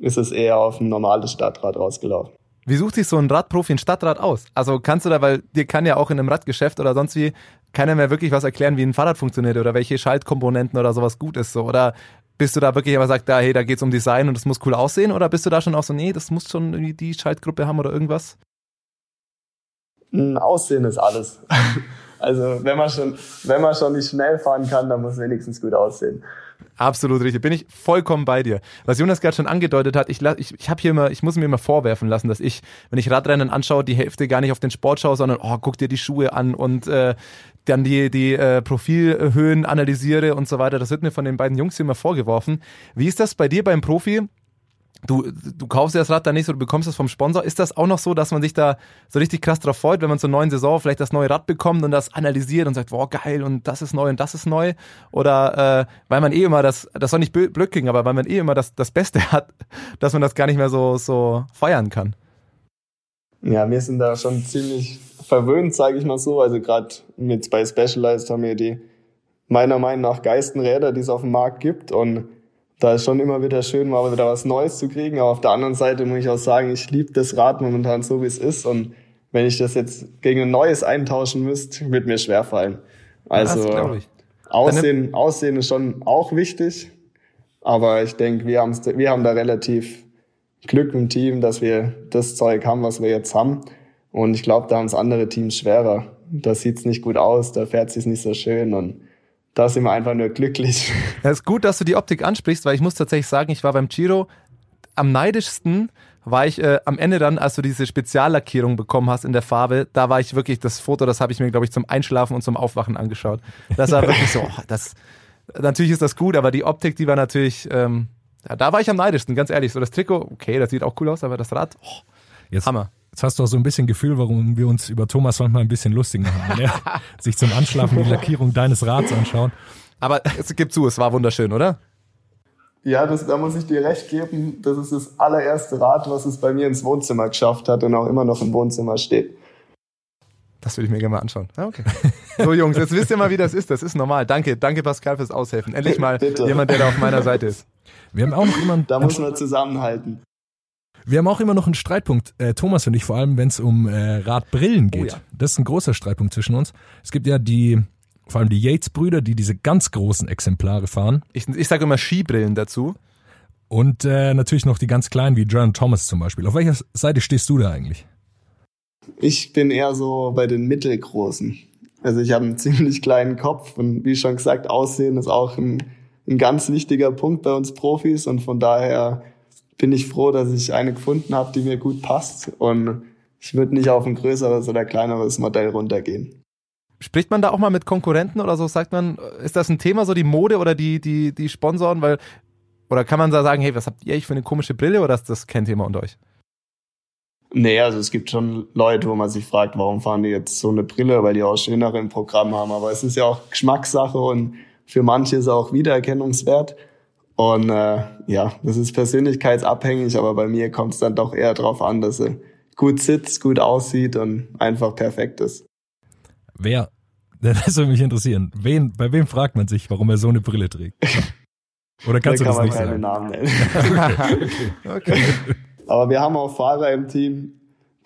ist es eher auf ein normales Stadtrad rausgelaufen. Wie sucht sich so ein Radprofi ein Stadtrad aus? Also kannst du da, weil dir kann ja auch in einem Radgeschäft oder sonst wie keiner mehr wirklich was erklären, wie ein Fahrrad funktioniert oder welche Schaltkomponenten oder sowas gut ist so oder bist du da wirklich aber sagt, da, hey, da geht's um Design und das muss cool aussehen oder bist du da schon auch so, nee, das muss schon irgendwie die Schaltgruppe haben oder irgendwas? Ein Aussehen ist alles. Also wenn man schon, wenn man schon nicht schnell fahren kann, dann muss wenigstens gut aussehen. Absolut richtig. Bin ich vollkommen bei dir. Was Jonas gerade schon angedeutet hat, ich, ich, ich habe hier immer, ich muss mir immer vorwerfen lassen, dass ich, wenn ich Radrennen anschaue, die Hälfte gar nicht auf den Sport schaue, sondern oh, guck dir die Schuhe an und äh, dann die, die äh, Profilhöhen analysiere und so weiter. Das wird mir von den beiden Jungs hier immer vorgeworfen. Wie ist das bei dir beim Profi? Du, du kaufst dir das Rad dann nicht du bekommst es vom Sponsor. Ist das auch noch so, dass man sich da so richtig krass drauf freut, wenn man zur neuen Saison vielleicht das neue Rad bekommt und das analysiert und sagt, wow, geil und das ist neu und das ist neu? Oder äh, weil man eh immer das, das soll nicht blöd klingen, aber weil man eh immer das, das Beste hat, dass man das gar nicht mehr so, so feiern kann? Ja, wir sind da schon ziemlich verwöhnt, sage ich mal so. Also gerade mit bei Specialized haben wir die meiner Meinung nach geisten Räder, die es auf dem Markt gibt und da ist schon immer wieder schön, mal wieder was Neues zu kriegen. Aber auf der anderen Seite muss ich auch sagen, ich liebe das Rad momentan so, wie es ist. Und wenn ich das jetzt gegen ein neues eintauschen müsste, wird mir schwer fallen. Also Aussehen, Aussehen ist schon auch wichtig. Aber ich denke, wir, wir haben da relativ Glück im Team, dass wir das Zeug haben, was wir jetzt haben. Und ich glaube, da haben es andere Teams schwerer. Da sieht's nicht gut aus, da fährt sich's nicht so schön. Und da sind wir einfach nur glücklich. Es ist gut, dass du die Optik ansprichst, weil ich muss tatsächlich sagen, ich war beim Giro am neidischsten war ich äh, am Ende dann, als du diese Speziallackierung bekommen hast in der Farbe, da war ich wirklich, das Foto, das habe ich mir, glaube ich, zum Einschlafen und zum Aufwachen angeschaut. Das war wirklich so, oh, das, natürlich ist das gut, aber die Optik, die war natürlich, ähm, ja, da war ich am neidischsten, ganz ehrlich. So das Trikot, okay, das sieht auch cool aus, aber das Rad, oh, Jetzt, Hammer. Jetzt hast du auch so ein bisschen Gefühl, warum wir uns über Thomas manchmal ein bisschen lustig machen, er sich zum Anschlafen die Lackierung deines Rads anschaut. Aber es gibt zu, es war wunderschön, oder? Ja, das, da muss ich dir recht geben. Das ist das allererste Rad, was es bei mir ins Wohnzimmer geschafft hat und auch immer noch im Wohnzimmer steht. Das will ich mir gerne mal anschauen. Ah, okay. So Jungs, jetzt wisst ihr mal, wie das ist. Das ist normal. Danke, danke Pascal fürs Aushelfen. Endlich mal Bitte. jemand, der da auf meiner Seite ist. Wir haben auch noch jemanden. Da muss man zusammenhalten. Wir haben auch immer noch einen Streitpunkt, äh, Thomas und ich, vor allem wenn es um äh, Radbrillen geht. Oh ja. Das ist ein großer Streitpunkt zwischen uns. Es gibt ja die vor allem die Yates-Brüder, die diese ganz großen Exemplare fahren. Ich, ich sage immer Skibrillen dazu. Und äh, natürlich noch die ganz kleinen wie John Thomas zum Beispiel. Auf welcher Seite stehst du da eigentlich? Ich bin eher so bei den mittelgroßen. Also ich habe einen ziemlich kleinen Kopf und wie schon gesagt, Aussehen ist auch ein, ein ganz wichtiger Punkt bei uns Profis und von daher bin ich froh, dass ich eine gefunden habe, die mir gut passt und ich würde nicht auf ein größeres oder kleineres Modell runtergehen. Spricht man da auch mal mit Konkurrenten oder so? Sagt man, ist das ein Thema, so die Mode oder die, die, die Sponsoren? Weil, oder kann man da sagen, hey, was habt ihr eigentlich für eine komische Brille oder ist das kein Thema unter euch? Nee, also es gibt schon Leute, wo man sich fragt, warum fahren die jetzt so eine Brille, weil die auch schönere im Programm haben. Aber es ist ja auch Geschmackssache und für manche ist es auch Wiedererkennungswert. Und äh, ja, das ist persönlichkeitsabhängig, aber bei mir kommt es dann doch eher darauf an, dass er gut sitzt, gut aussieht und einfach perfekt ist. Wer, das würde mich interessieren, wen, bei wem fragt man sich, warum er so eine Brille trägt? Oder kannst da du kann das man nicht sagen? Namen nennen. okay. okay. Aber wir haben auch Fahrer im Team,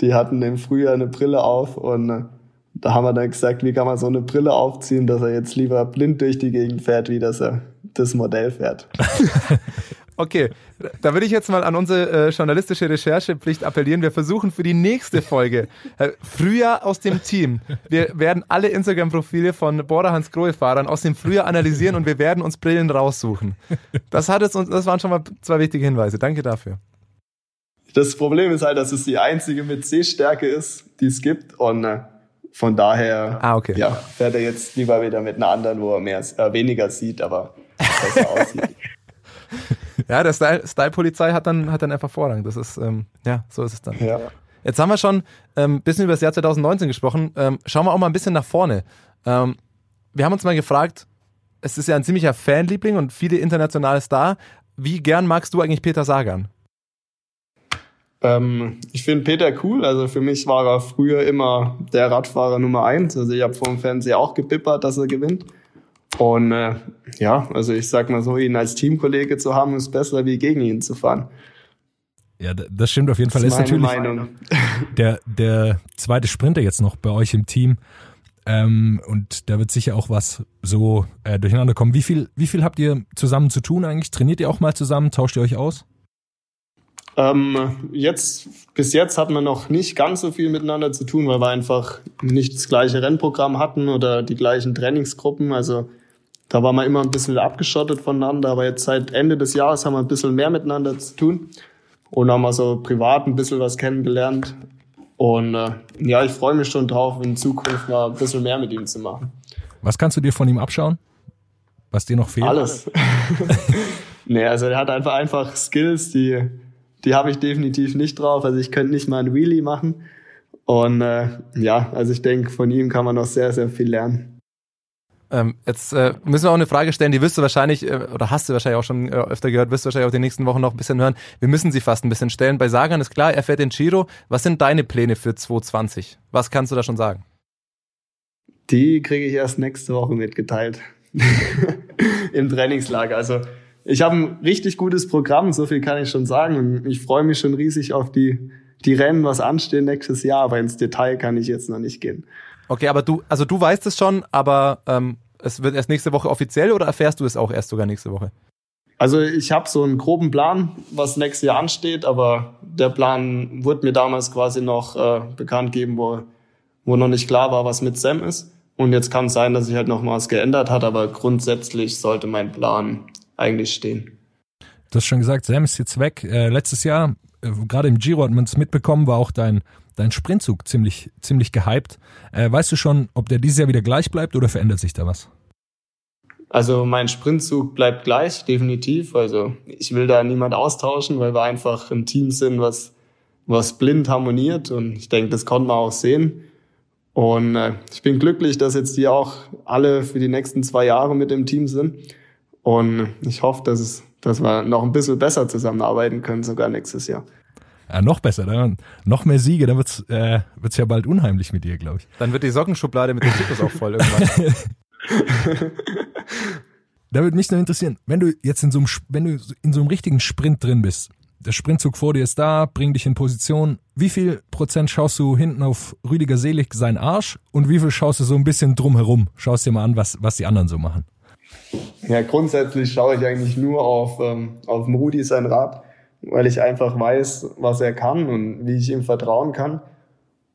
die hatten im Frühjahr eine Brille auf und äh, da haben wir dann gesagt, wie kann man so eine Brille aufziehen, dass er jetzt lieber blind durch die Gegend fährt, wie dass er das Modell fährt. Okay, da würde ich jetzt mal an unsere äh, journalistische Recherchepflicht appellieren. Wir versuchen für die nächste Folge äh, Frühjahr aus dem Team. Wir werden alle Instagram-Profile von Bora Hans Grohe Fahrern aus dem Frühjahr analysieren und wir werden uns Brillen raussuchen. Das hat es uns, das waren schon mal zwei wichtige Hinweise. Danke dafür. Das Problem ist halt, dass es die einzige mit C-Stärke ist, die es gibt und äh, von daher Ah, okay. ja, fährt er jetzt lieber wieder mit einer anderen, wo er mehr, äh, weniger sieht, aber besser aussieht. Ja, der Style- Style-Polizei hat dann, hat dann einfach Vorrang. Das ist, ähm, ja, so ist es dann. Ja. Jetzt haben wir schon ein ähm, bisschen über das Jahr 2019 gesprochen. Ähm, schauen wir auch mal ein bisschen nach vorne. Ähm, wir haben uns mal gefragt, es ist ja ein ziemlicher Fanliebling und viele internationale Star. Wie gern magst du eigentlich Peter Sagan? Ähm, ich finde Peter cool. Also für mich war er früher immer der Radfahrer Nummer eins. Also ich habe vor dem Fernseher auch gepippert, dass er gewinnt. Und äh, ja, also ich sag mal so, ihn als Teamkollege zu haben, ist besser, wie gegen ihn zu fahren. Ja, das stimmt auf jeden Fall. Das Ist ist meine natürlich Meinung. der, der zweite Sprinter jetzt noch bei euch im Team. Ähm, und da wird sicher auch was so äh, durcheinander kommen. Wie viel, wie viel habt ihr zusammen zu tun eigentlich? Trainiert ihr auch mal zusammen? Tauscht ihr euch aus? Ähm, jetzt, bis jetzt hat man noch nicht ganz so viel miteinander zu tun, weil wir einfach nicht das gleiche Rennprogramm hatten oder die gleichen Trainingsgruppen. Also da war man immer ein bisschen abgeschottet voneinander, aber jetzt seit Ende des Jahres haben wir ein bisschen mehr miteinander zu tun und haben also privat ein bisschen was kennengelernt. Und äh, ja, ich freue mich schon drauf, in Zukunft mal ein bisschen mehr mit ihm zu machen. Was kannst du dir von ihm abschauen? Was dir noch fehlt? Alles. nee, also er hat einfach einfach Skills, die, die habe ich definitiv nicht drauf. Also ich könnte nicht mal ein Wheelie machen. Und äh, ja, also ich denke, von ihm kann man noch sehr, sehr viel lernen. Ähm, jetzt äh, müssen wir auch eine Frage stellen, die wirst du wahrscheinlich, äh, oder hast du wahrscheinlich auch schon äh, öfter gehört, wirst du wahrscheinlich auch die nächsten Wochen noch ein bisschen hören. Wir müssen sie fast ein bisschen stellen. Bei Sagan ist klar, er fährt den Giro. Was sind deine Pläne für 2020? Was kannst du da schon sagen? Die kriege ich erst nächste Woche mitgeteilt. Im Trainingslager. Also ich habe ein richtig gutes Programm, so viel kann ich schon sagen. Und ich freue mich schon riesig auf die, die Rennen, was anstehen nächstes Jahr, aber ins Detail kann ich jetzt noch nicht gehen. Okay, aber du, also du weißt es schon, aber ähm, es wird erst nächste Woche offiziell oder erfährst du es auch erst sogar nächste Woche? Also ich habe so einen groben Plan, was nächstes Jahr ansteht, aber der Plan wurde mir damals quasi noch äh, bekannt gegeben, wo, wo noch nicht klar war, was mit Sam ist. Und jetzt kann es sein, dass sich halt noch mal was geändert hat, aber grundsätzlich sollte mein Plan eigentlich stehen. Du hast schon gesagt, Sam ist jetzt weg. Äh, letztes Jahr, äh, gerade im Giro hat man es mitbekommen, war auch dein, dein Sprintzug ziemlich, ziemlich gehypt. Äh, weißt du schon, ob der dieses Jahr wieder gleich bleibt oder verändert sich da was? Also mein Sprintzug bleibt gleich, definitiv. Also ich will da niemand austauschen, weil wir einfach ein Team sind, was, was blind harmoniert. Und ich denke, das konnte man auch sehen. Und äh, ich bin glücklich, dass jetzt die auch alle für die nächsten zwei Jahre mit im Team sind. Und ich hoffe, dass, es, dass wir noch ein bisschen besser zusammenarbeiten können, sogar nächstes Jahr. Ja, noch besser, dann, noch mehr Siege, dann wird's äh, wird's ja bald unheimlich mit dir, glaube ich. Dann wird die Sockenschublade mit den Trikots auch voll irgendwann. Da würde mich noch interessieren, wenn du jetzt in so einem, wenn du in so einem richtigen Sprint drin bist, der Sprintzug vor dir ist da, bring dich in Position. Wie viel Prozent schaust du hinten auf Rüdiger Selig seinen Arsch und wie viel schaust du so ein bisschen drumherum? Schaust dir mal an, was, was die anderen so machen. Ja, grundsätzlich schaue ich eigentlich nur auf, ähm, auf Rudi sein Rad, weil ich einfach weiß, was er kann und wie ich ihm vertrauen kann.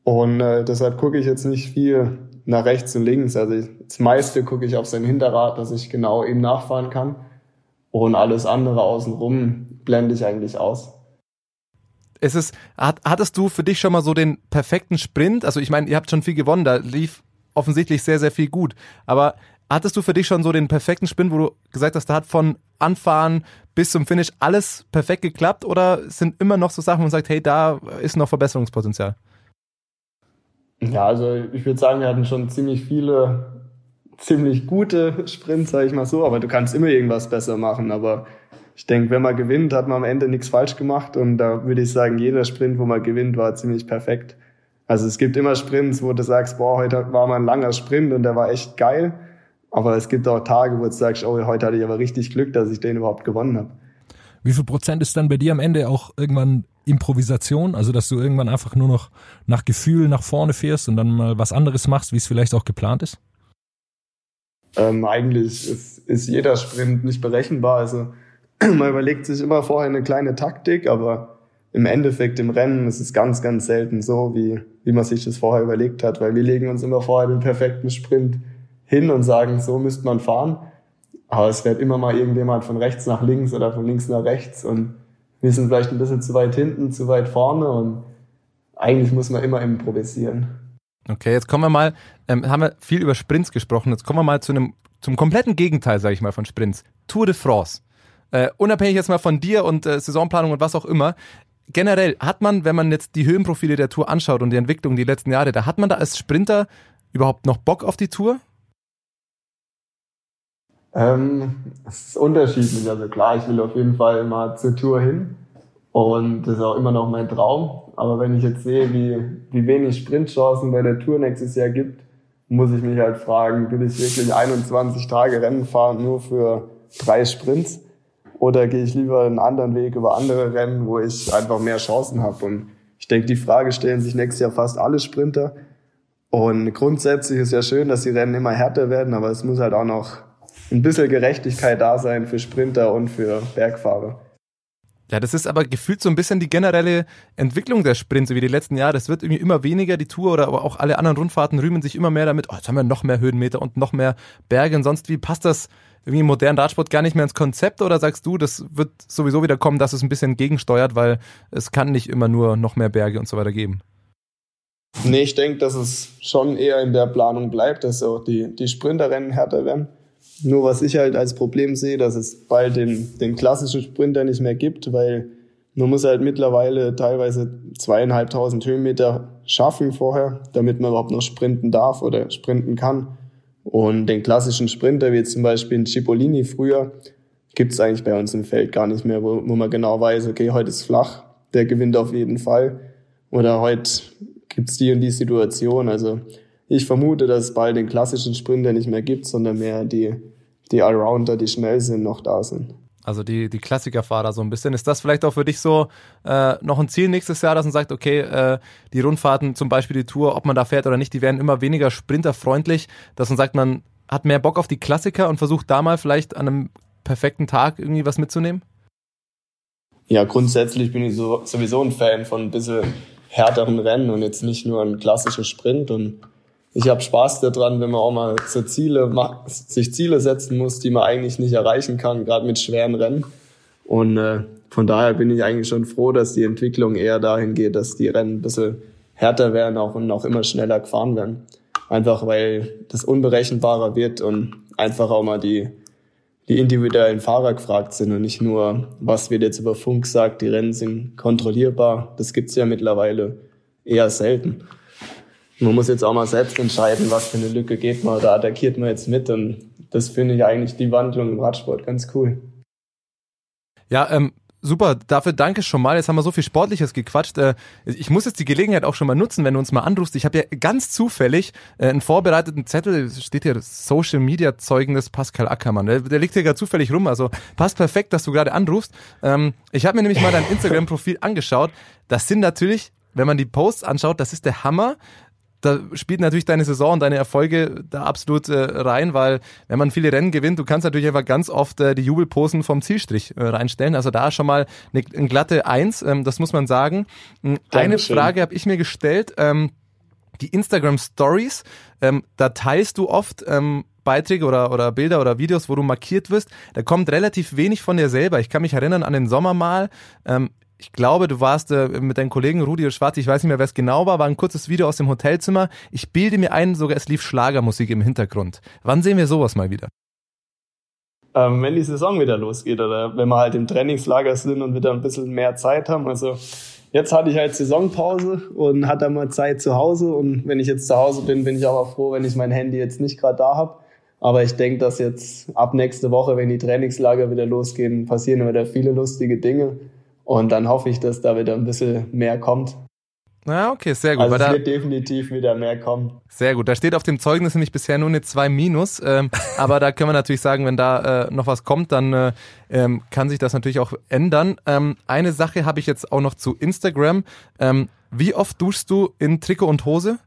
Und äh, deshalb gucke ich jetzt nicht viel nach rechts und links. Also ich, das meiste gucke ich auf sein Hinterrad, dass ich genau ihm nachfahren kann. Und alles andere außenrum blende ich eigentlich aus. Es ist, hat, hattest du für dich schon mal so den perfekten Sprint? Also ich meine, ihr habt schon viel gewonnen, da lief offensichtlich sehr, sehr viel gut. Aber hattest du für dich schon so den perfekten Sprint, wo du gesagt hast, da hat von Anfahren bis zum Finish alles perfekt geklappt? Oder sind immer noch so Sachen, wo man sagt, hey, da ist noch Verbesserungspotenzial? Ja, also ich würde sagen, wir hatten schon ziemlich viele, ziemlich gute Sprints, sage ich mal so, aber du kannst immer irgendwas besser machen. Aber ich denke, wenn man gewinnt, hat man am Ende nichts falsch gemacht. Und da würde ich sagen, jeder Sprint, wo man gewinnt, war ziemlich perfekt. Also es gibt immer Sprints, wo du sagst, boah, heute war mal ein langer Sprint und der war echt geil. Aber es gibt auch Tage, wo du sagst, oh, heute hatte ich aber richtig Glück, dass ich den überhaupt gewonnen habe. Wie viel Prozent ist dann bei dir am Ende auch irgendwann Improvisation? Also, dass du irgendwann einfach nur noch nach Gefühl nach vorne fährst und dann mal was anderes machst, wie es vielleicht auch geplant ist? Ähm, eigentlich ist, ist jeder Sprint nicht berechenbar. Also man überlegt sich immer vorher eine kleine Taktik, aber im Endeffekt im Rennen ist es ganz, ganz selten so, wie, wie man sich das vorher überlegt hat, weil wir legen uns immer vorher den perfekten Sprint hin und sagen, so müsste man fahren. Aber es wird immer mal irgendjemand von rechts nach links oder von links nach rechts und wir sind vielleicht ein bisschen zu weit hinten, zu weit vorne und eigentlich muss man immer improvisieren. Okay, jetzt kommen wir mal, ähm, haben wir viel über Sprints gesprochen, jetzt kommen wir mal zu einem, zum kompletten Gegenteil, sage ich mal, von Sprints. Tour de France. Äh, unabhängig jetzt mal von dir und äh, Saisonplanung und was auch immer, generell hat man, wenn man jetzt die Höhenprofile der Tour anschaut und die Entwicklung die letzten Jahre, da hat man da als Sprinter überhaupt noch Bock auf die Tour? Ähm, es ist unterschiedlich. Also klar, ich will auf jeden Fall mal zur Tour hin und das ist auch immer noch mein Traum. Aber wenn ich jetzt sehe, wie, wie wenig Sprintchancen bei der Tour nächstes Jahr gibt, muss ich mich halt fragen, will ich wirklich 21 Tage Rennen fahren nur für drei Sprints? Oder gehe ich lieber einen anderen Weg über andere Rennen, wo ich einfach mehr Chancen habe? Und ich denke, die Frage stellen sich nächstes Jahr fast alle Sprinter. Und grundsätzlich ist ja schön, dass die Rennen immer härter werden, aber es muss halt auch noch ein bisschen Gerechtigkeit da sein für Sprinter und für Bergfahrer. Ja, das ist aber gefühlt so ein bisschen die generelle Entwicklung der Sprints wie die letzten Jahre. Das wird irgendwie immer weniger. Die Tour oder aber auch alle anderen Rundfahrten rühmen sich immer mehr damit. Oh, jetzt haben wir noch mehr Höhenmeter und noch mehr Berge und sonst wie. Passt das irgendwie im modernen Radsport gar nicht mehr ins Konzept oder sagst du, das wird sowieso wieder kommen, dass es ein bisschen gegensteuert, weil es kann nicht immer nur noch mehr Berge und so weiter geben? Nee, ich denke, dass es schon eher in der Planung bleibt, dass auch die, die Sprinterrennen härter werden. Nur was ich halt als Problem sehe, dass es bald den, den klassischen Sprinter nicht mehr gibt, weil man muss halt mittlerweile teilweise zweieinhalbtausend Höhenmeter schaffen vorher, damit man überhaupt noch sprinten darf oder sprinten kann. Und den klassischen Sprinter, wie zum Beispiel in Cipollini früher, gibt es eigentlich bei uns im Feld gar nicht mehr, wo, wo man genau weiß, okay, heute ist flach, der gewinnt auf jeden Fall. Oder heute gibt's die und die Situation. Also ich vermute, dass es bald den klassischen Sprinter nicht mehr gibt, sondern mehr die, die Allrounder, die schnell sind, noch da sind. Also die, die Klassikerfahrer so ein bisschen. Ist das vielleicht auch für dich so äh, noch ein Ziel nächstes Jahr, dass man sagt, okay, äh, die Rundfahrten, zum Beispiel die Tour, ob man da fährt oder nicht, die werden immer weniger sprinterfreundlich, dass man sagt, man hat mehr Bock auf die Klassiker und versucht da mal vielleicht an einem perfekten Tag irgendwie was mitzunehmen? Ja, grundsätzlich bin ich so, sowieso ein Fan von ein bisschen härteren Rennen und jetzt nicht nur ein klassischer Sprint und ich habe Spaß daran, wenn man auch mal so Ziele, sich Ziele setzen muss, die man eigentlich nicht erreichen kann, gerade mit schweren Rennen. Und äh, von daher bin ich eigentlich schon froh, dass die Entwicklung eher dahin geht, dass die Rennen ein bisschen härter werden auch und auch immer schneller gefahren werden. Einfach weil das unberechenbarer wird und einfach auch mal die, die individuellen Fahrer gefragt sind und nicht nur, was wird jetzt über Funk gesagt, die Rennen sind kontrollierbar. Das gibt's ja mittlerweile eher selten man muss jetzt auch mal selbst entscheiden, was für eine Lücke geht man oder attackiert man jetzt mit. Und das finde ich eigentlich die Wandlung im Radsport ganz cool. Ja, ähm, Super, dafür danke schon mal. Jetzt haben wir so viel Sportliches gequatscht. Äh, ich muss jetzt die Gelegenheit auch schon mal nutzen, wenn du uns mal anrufst. Ich habe ja ganz zufällig äh, einen vorbereiteten Zettel, steht hier Social Media Zeugnis Pascal Ackermann. Der, liegt hier gerade zufällig rum, also passt perfekt, dass du gerade anrufst. Ähm, ich habe mir nämlich mal dein Instagram-Profil angeschaut. Das sind natürlich, wenn man die Posts anschaut, das ist der Hammer da spielt natürlich deine Saison und deine Erfolge da absolut äh, rein, weil wenn man viele Rennen gewinnt, du kannst natürlich einfach ganz oft äh, die Jubelposen vom Zielstrich äh, reinstellen. Also da schon mal eine, eine glatte Eins, ähm, das muss man sagen. Hm, eine Dankeschön. Frage habe ich mir gestellt. Ähm, die Instagram Stories, ähm, da teilst du oft ähm, Beiträge oder, oder Bilder oder Videos, wo du markiert wirst. Da kommt relativ wenig von dir selber. Ich kann mich erinnern an den Sommer mal. Ähm, ich glaube, du warst äh, mit deinen Kollegen Rudi und Schwarz, ich weiß nicht mehr, wer es genau war, war ein kurzes Video aus dem Hotelzimmer. Ich bilde mir ein, sogar es lief Schlagermusik im Hintergrund. Wann sehen wir sowas mal wieder? Ähm, wenn die Saison wieder losgeht oder wenn wir halt im Trainingslager sind und wieder ein bisschen mehr Zeit haben. Also jetzt hatte ich halt Saisonpause und hatte mal Zeit zu Hause und wenn ich jetzt zu Hause bin, bin ich aber froh, wenn ich mein Handy jetzt nicht gerade da habe. Aber ich denke, dass jetzt ab nächste Woche, wenn die Trainingslager wieder losgehen, passieren wieder viele lustige Dinge. Und dann hoffe ich, dass da wieder ein bisschen mehr kommt. Ja, okay, sehr gut. Also es wird definitiv wieder mehr kommen. Sehr gut. Da steht auf dem Zeugnis nämlich bisher nur eine 2 minus. Ähm, aber da können wir natürlich sagen, wenn da äh, noch was kommt, dann äh, ähm, kann sich das natürlich auch ändern. Ähm, eine Sache habe ich jetzt auch noch zu Instagram. Ähm, wie oft duschst du in Trikot und Hose?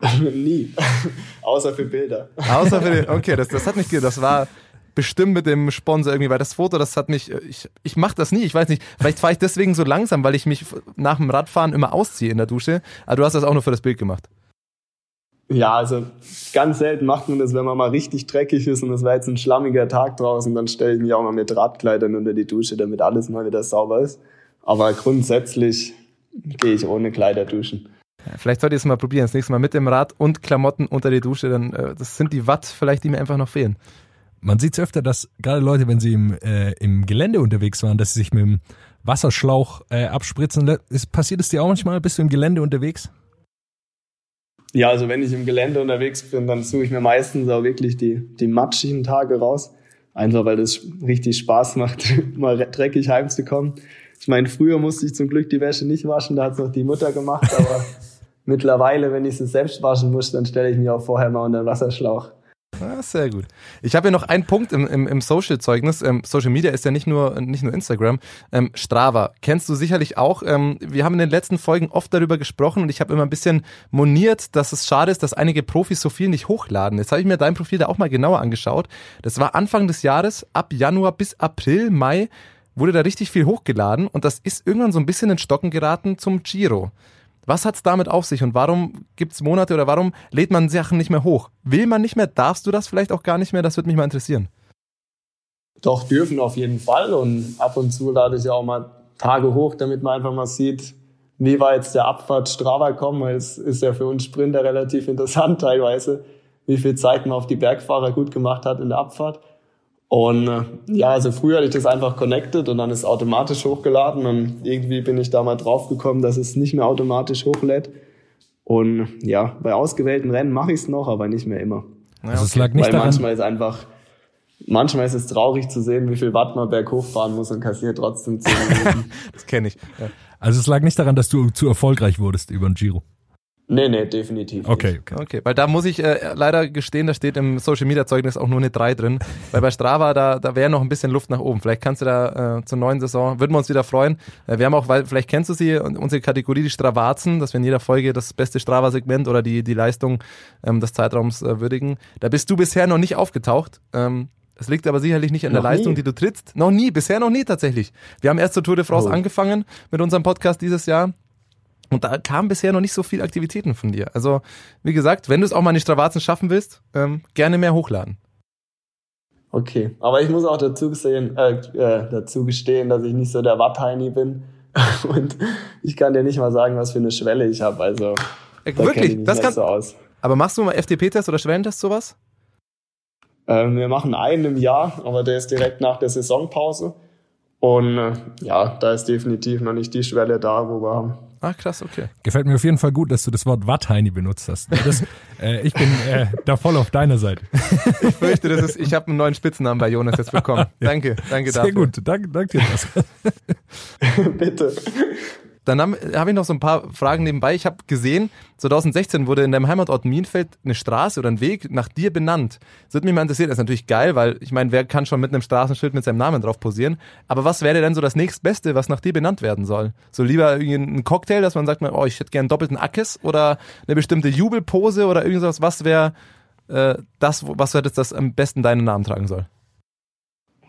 Nie. Außer für Bilder. Außer für okay, das, das hat mich, das war, bestimmt mit dem Sponsor irgendwie, weil das Foto, das hat mich, ich, ich mache das nie, ich weiß nicht, vielleicht fahre ich deswegen so langsam, weil ich mich nach dem Radfahren immer ausziehe in der Dusche, aber du hast das auch nur für das Bild gemacht. Ja, also ganz selten macht man das, wenn man mal richtig dreckig ist und es war jetzt ein schlammiger Tag draußen, dann stelle ich mich auch mal mit Radkleidern unter die Dusche, damit alles mal wieder sauber ist. Aber grundsätzlich gehe ich ohne Kleider duschen. vielleicht sollte ich es mal probieren, das nächste Mal mit dem Rad und Klamotten unter die Dusche, dann äh, das sind die Watt vielleicht, die mir einfach noch fehlen. Man sieht es öfter, dass gerade Leute, wenn sie im, äh, im Gelände unterwegs waren, dass sie sich mit dem Wasserschlauch äh, abspritzen. Ist, passiert es dir auch manchmal? Bist du im Gelände unterwegs? Ja, also wenn ich im Gelände unterwegs bin, dann suche ich mir meistens auch wirklich die, die matschigen Tage raus. Einfach weil das richtig Spaß macht, mal dreckig heimzukommen. Ich meine, früher musste ich zum Glück die Wäsche nicht waschen, da hat es noch die Mutter gemacht, aber mittlerweile, wenn ich sie selbst waschen muss, dann stelle ich mich auch vorher mal unter den Wasserschlauch. Ah, sehr gut. Ich habe hier noch einen Punkt im, im, im Social-Zeugnis. Ähm, Social Media ist ja nicht nur, nicht nur Instagram. Ähm, Strava kennst du sicherlich auch. Ähm, wir haben in den letzten Folgen oft darüber gesprochen und ich habe immer ein bisschen moniert, dass es schade ist, dass einige Profis so viel nicht hochladen. Jetzt habe ich mir dein Profil da auch mal genauer angeschaut. Das war Anfang des Jahres, ab Januar bis April, Mai wurde da richtig viel hochgeladen und das ist irgendwann so ein bisschen in Stocken geraten zum Giro. Was hat's damit auf sich und warum gibt's Monate oder warum lädt man Sachen nicht mehr hoch? Will man nicht mehr? Darfst du das vielleicht auch gar nicht mehr? Das würde mich mal interessieren. Doch, dürfen auf jeden Fall. Und ab und zu lade ich ja auch mal Tage hoch, damit man einfach mal sieht, wie war jetzt der Abfahrt Strava kommen, weil es ist ja für uns Sprinter relativ interessant teilweise, wie viel Zeit man auf die Bergfahrer gut gemacht hat in der Abfahrt. Und äh, ja, also früher hatte ich das einfach connected und dann ist automatisch hochgeladen und irgendwie bin ich da mal drauf gekommen, dass es nicht mehr automatisch hochlädt. Und ja, bei ausgewählten Rennen mache ich es noch, aber nicht mehr immer. Also es lag nicht Weil daran. manchmal ist einfach, manchmal ist es traurig zu sehen, wie viel Watt man berghoch fahren muss und kassiert trotzdem 10 Minuten. das kenne ich. Ja. Also es lag nicht daran, dass du zu erfolgreich wurdest über den Giro. Nee, nee, definitiv. Okay, okay. Okay, weil da muss ich äh, leider gestehen, da steht im Social Media Zeugnis auch nur eine 3 drin. Weil bei Strava, da, da wäre noch ein bisschen Luft nach oben. Vielleicht kannst du da äh, zur neuen Saison, würden wir uns wieder freuen. Äh, wir haben auch, weil, vielleicht kennst du sie, unsere Kategorie, die Stravazen, dass wir in jeder Folge das beste Strava-Segment oder die, die Leistung ähm, des Zeitraums äh, würdigen. Da bist du bisher noch nicht aufgetaucht. Ähm, es liegt aber sicherlich nicht an der Leistung, nie. die du trittst. Noch nie, bisher noch nie tatsächlich. Wir haben erst zur Tour de France oh. angefangen mit unserem Podcast dieses Jahr. Und da kam bisher noch nicht so viel Aktivitäten von dir. Also, wie gesagt, wenn du es auch mal in die Stravazen schaffen willst, ähm, gerne mehr hochladen. Okay, aber ich muss auch dazu, sehen, äh, äh, dazu gestehen, dass ich nicht so der Wattheini bin. Und ich kann dir nicht mal sagen, was für eine Schwelle ich habe. Also, äh, da wirklich, das kann. So aus. Aber machst du mal FDP-Test oder Schwellentest sowas? Ähm, wir machen einen im Jahr, aber der ist direkt nach der Saisonpause. Und äh, ja, da ist definitiv noch nicht die Schwelle da, wo wir Ach krass, okay. Gefällt mir auf jeden Fall gut, dass du das Wort Wattheini benutzt hast. Das, äh, ich bin äh, da voll auf deiner Seite. Ich fürchte, das ist, ich habe einen neuen Spitznamen bei Jonas jetzt bekommen. Danke, danke Sehr dafür. gut, danke, danke dir. Bitte. Dann habe hab ich noch so ein paar Fragen nebenbei. Ich habe gesehen, 2016 wurde in deinem Heimatort Mienfeld eine Straße oder ein Weg nach dir benannt. Das würde mich mal interessieren. Das ist natürlich geil, weil ich meine, wer kann schon mit einem Straßenschild mit seinem Namen drauf posieren? Aber was wäre denn so das nächstbeste, was nach dir benannt werden soll? So lieber ein Cocktail, dass man sagt, oh, ich hätte gerne einen doppelten Ackes oder eine bestimmte Jubelpose oder irgendwas. Was wäre äh, das, was wäre das, das am besten deinen Namen tragen soll?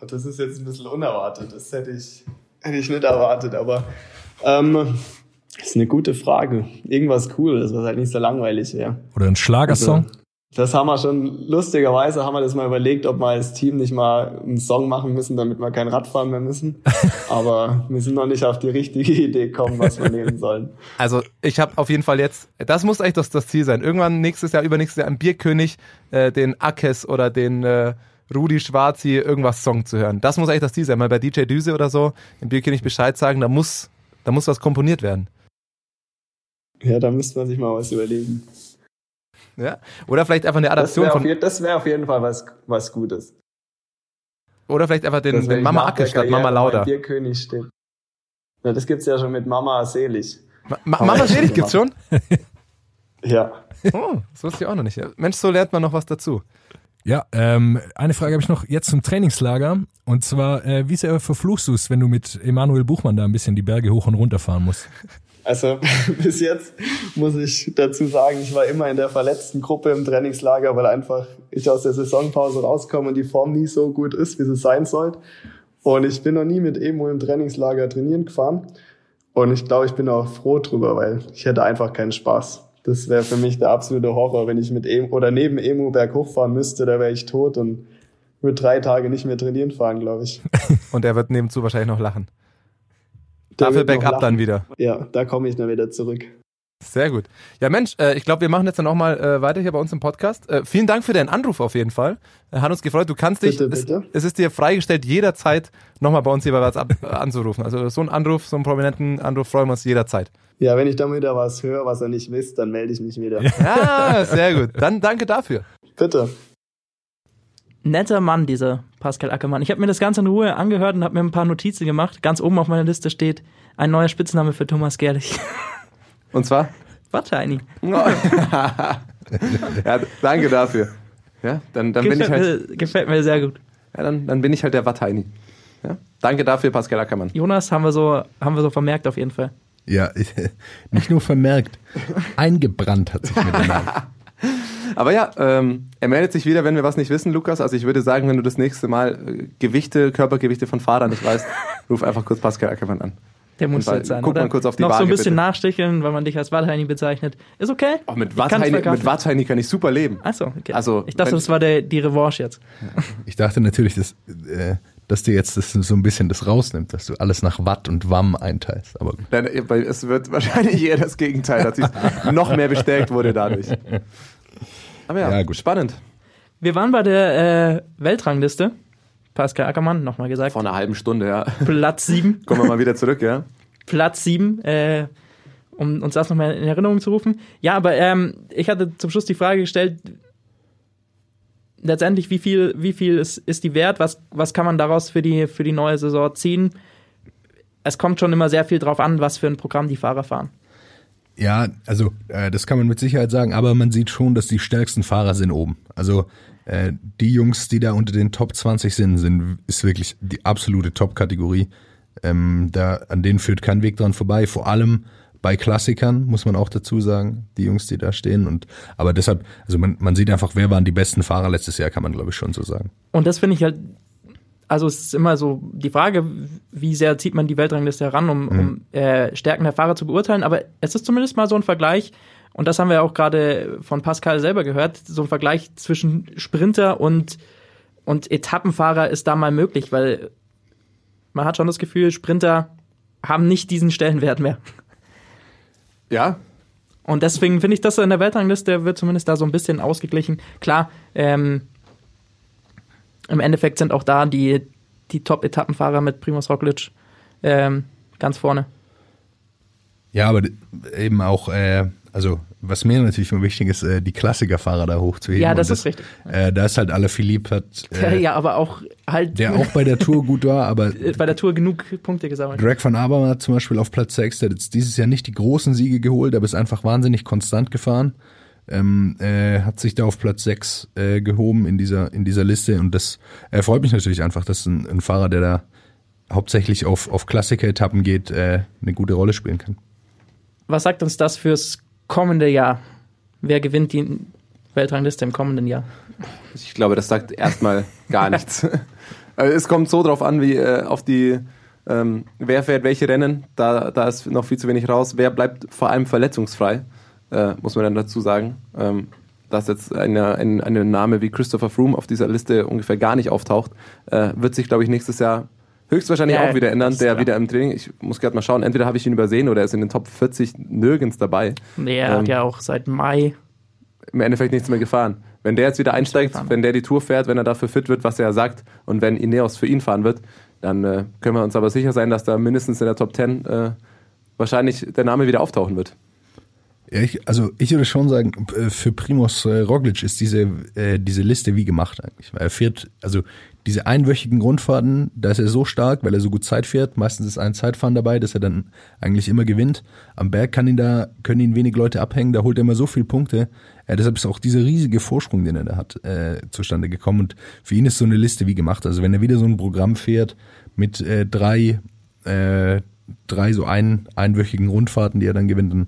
Das ist jetzt ein bisschen unerwartet. Das hätte ich, hätte ich nicht erwartet, aber ähm, ist eine gute Frage. Irgendwas Cooles, was halt nicht so langweilig wäre. Oder ein Schlagersong. Also, das haben wir schon, lustigerweise haben wir das mal überlegt, ob wir als Team nicht mal einen Song machen müssen, damit wir kein Radfahren mehr müssen. Aber wir sind noch nicht auf die richtige Idee gekommen, was wir nehmen sollen. Also ich habe auf jeden Fall jetzt, das muss eigentlich das, das Ziel sein. Irgendwann nächstes Jahr, übernächstes Jahr am Bierkönig äh, den Ackes oder den äh, Rudi Schwarzi irgendwas Song zu hören. Das muss eigentlich das Ziel sein. Mal bei DJ Düse oder so im Bierkönig Bescheid sagen, da muss, da muss was komponiert werden. Ja, da müsste man sich mal was überlegen. Ja? Oder vielleicht einfach eine Adaption wäre von, je- das wär auf jeden Fall was, was Gutes. oder vielleicht einfach den, den Mama Ackes statt Mama Lauda. Bierkönig steht. Ja, das gibt's ja schon mit Mama selig. Ma Mama Selig gibt's schon? Ja. Oh, das wusste ich auch noch nicht. Mensch, so lernt man noch was dazu. Ja, ähm, eine Frage habe ich noch jetzt zum Trainingslager. Und zwar, äh, wie sehr verfluchst du es, wenn du mit Emanuel Buchmann da ein bisschen die Berge hoch und runter fahren musst? Also bis jetzt muss ich dazu sagen, ich war immer in der verletzten Gruppe im Trainingslager, weil einfach ich aus der Saisonpause rauskomme und die Form nie so gut ist, wie sie sein sollte. Und ich bin noch nie mit Emo im Trainingslager trainieren gefahren. Und ich glaube, ich bin auch froh drüber, weil ich hätte einfach keinen Spaß. Das wäre für mich der absolute Horror, wenn ich mit Emo oder neben Emo berghoch fahren müsste, da wäre ich tot und würde drei Tage nicht mehr trainieren fahren, glaube ich. Und er wird nebenzu wahrscheinlich noch lachen. Der Dafür lachen. dann wieder. Ja, da komme ich dann wieder zurück. Sehr gut. Ja, Mensch, äh, ich glaube, wir machen jetzt dann auch mal äh, weiter hier bei uns im Podcast. Äh, vielen Dank für deinen Anruf auf jeden Fall. Äh, hat uns gefreut. Du kannst dich, Bitte, es, bitte. es ist dir freigestellt, jederzeit nochmal bei uns hier bei WhatsApp äh, anzurufen. Also so ein Anruf, so einen prominenten Anruf freuen wir uns jederzeit. Ja, wenn ich dann wieder was höre, was er nicht wisst, dann melde ich mich wieder. Ja, sehr gut. Dann danke dafür. Bitte. Netter Mann, dieser Pascal Ackermann. Ich habe mir das Ganze in Ruhe angehört und habe mir ein paar Notizen gemacht. Ganz oben auf meiner Liste steht ein neuer Spitzname für Thomas Gerlich. Und zwar? Wattheini. ja, danke dafür. Ja, dann, dann bin ich Gefällt, halt, mir, gefällt mir sehr gut. ja, dann, dann bin ich halt der Wattheini. Ja? Danke dafür, Pascal Ackermann. Jonas haben wir so, haben wir so vermerkt auf jeden Fall. Ja, nicht nur vermerkt, eingebrannt hat sich mit dem Namen. Aber ja, ähm, er meldet sich wieder, wenn wir was nicht wissen, Lukas. Also ich würde sagen, wenn du das nächste Mal äh, Gewichte, Körpergewichte von Fahrern nicht weißt, ruf einfach kurz Pascal Ackermann an. Der muss jetzt sein. guck oder? mal kurz auf die Noch so Waage, ein bisschen bitte. nachsticheln, weil man dich als Wattheini bezeichnet. Ist okay. Auch mit Wattheini kann ich super leben. Achso, okay. Also, ich dachte, das war der, die Revanche jetzt. Ich dachte natürlich, dass, äh, dass dir jetzt das so ein bisschen das rausnimmt, dass du alles nach Watt und Wamm einteilst. Aber weil es wird wahrscheinlich eher das Gegenteil, dass ich noch mehr bestärkt wurde dadurch. Aber ja, Ja, gut. spannend. Wir waren bei der äh, Weltrangliste. Pascal Ackermann, nochmal gesagt. Vor einer halben Stunde, ja. Platz 7. Kommen wir mal wieder zurück, ja. Platz 7, äh, um uns das nochmal in Erinnerung zu rufen. Ja, aber ähm, ich hatte zum Schluss die Frage gestellt, letztendlich, wie viel, wie viel ist, ist die wert? Was, was kann man daraus für die, für die neue Saison ziehen? Es kommt schon immer sehr viel drauf an, was für ein Programm die Fahrer fahren. Ja, also äh, das kann man mit Sicherheit sagen, aber man sieht schon, dass die stärksten Fahrer sind oben. Also äh, die Jungs, die da unter den Top 20 sind, sind ist wirklich die absolute Top-Kategorie. Ähm, da an denen führt kein Weg dran vorbei. Vor allem bei Klassikern muss man auch dazu sagen, die Jungs, die da stehen. Und aber deshalb, also man, man sieht einfach, wer waren die besten Fahrer letztes Jahr, kann man glaube ich schon so sagen. Und das finde ich halt, also es ist immer so die Frage, wie sehr zieht man die Weltrangliste heran, um, um äh, Stärken der Fahrer zu beurteilen. Aber es ist zumindest mal so ein Vergleich, und das haben wir auch gerade von Pascal selber gehört, so ein Vergleich zwischen Sprinter und, und Etappenfahrer ist da mal möglich, weil man hat schon das Gefühl, Sprinter haben nicht diesen Stellenwert mehr. Ja, Und deswegen finde ich, dass in der Weltrangliste wird zumindest da so ein bisschen ausgeglichen. Klar, ähm, im Endeffekt sind auch da die, die Top-Etappenfahrer mit Primoz Roglic ähm, ganz vorne. Ja, aber eben auch, äh, also was mir natürlich immer wichtig ist, äh, die Klassikerfahrer da hochzuheben. Ja, das Und ist richtig. Äh, da ist halt Alaphilippe hat, äh, ja, aber auch halt der auch bei der Tour gut war, aber bei der Tour genug Punkte gesammelt. Greg van Avermaet zum Beispiel auf Platz 6, der hat jetzt dieses Jahr nicht die großen Siege geholt, aber ist einfach wahnsinnig konstant gefahren. Ähm, äh, hat sich da auf Platz 6 äh, gehoben in dieser, in dieser Liste und das äh, freut mich natürlich einfach, dass ein, ein Fahrer, der da hauptsächlich auf, auf Klassiker-Etappen geht, äh, eine gute Rolle spielen kann. Was sagt uns das fürs kommende Jahr? Wer gewinnt die Weltrangliste im kommenden Jahr? Ich glaube, das sagt erstmal gar nichts. Also es kommt so drauf an, wie äh, auf die, ähm, wer fährt welche Rennen. Da, da ist noch viel zu wenig raus. Wer bleibt vor allem verletzungsfrei, äh, muss man dann dazu sagen. Ähm, dass jetzt eine, ein, eine Name wie Christopher Froome auf dieser Liste ungefähr gar nicht auftaucht, äh, wird sich, glaube ich, nächstes Jahr höchstwahrscheinlich Ja, auch wieder ändern. Der ja. wieder im Training, ich muss gerade mal schauen, entweder habe ich ihn übersehen oder er ist in den Top 40 nirgends dabei. Nee, er hat Ähm, ja auch seit Mai. im Endeffekt nichts mehr gefahren. Wenn der jetzt wieder einsteigt, wenn der die Tour fährt, wenn er dafür fit wird, was er sagt, und wenn Ineos für ihn fahren wird, dann äh, können wir uns aber sicher sein, dass da mindestens in der Top 10 äh, wahrscheinlich der Name wieder auftauchen wird. Ja, ich, also ich würde schon sagen, äh, für Primoz äh, Roglic ist diese, äh, diese Liste wie gemacht eigentlich. Weil er fährt, also diese einwöchigen Grundfahrten, da ist er so stark, weil er so gut Zeit fährt. Meistens ist ein Zeitfahren dabei, dass er dann eigentlich immer gewinnt. Am Berg kann ihn da, können ihn wenig Leute abhängen, da holt er immer so viele Punkte. Äh, deshalb ist auch dieser riesige Vorsprung, den er da hat, äh, zustande gekommen. Und für ihn ist so eine Liste wie gemacht. Also wenn er wieder so ein Programm fährt mit äh, drei, äh, drei so ein, einwöchigen Rundfahrten, die er dann gewinnt, dann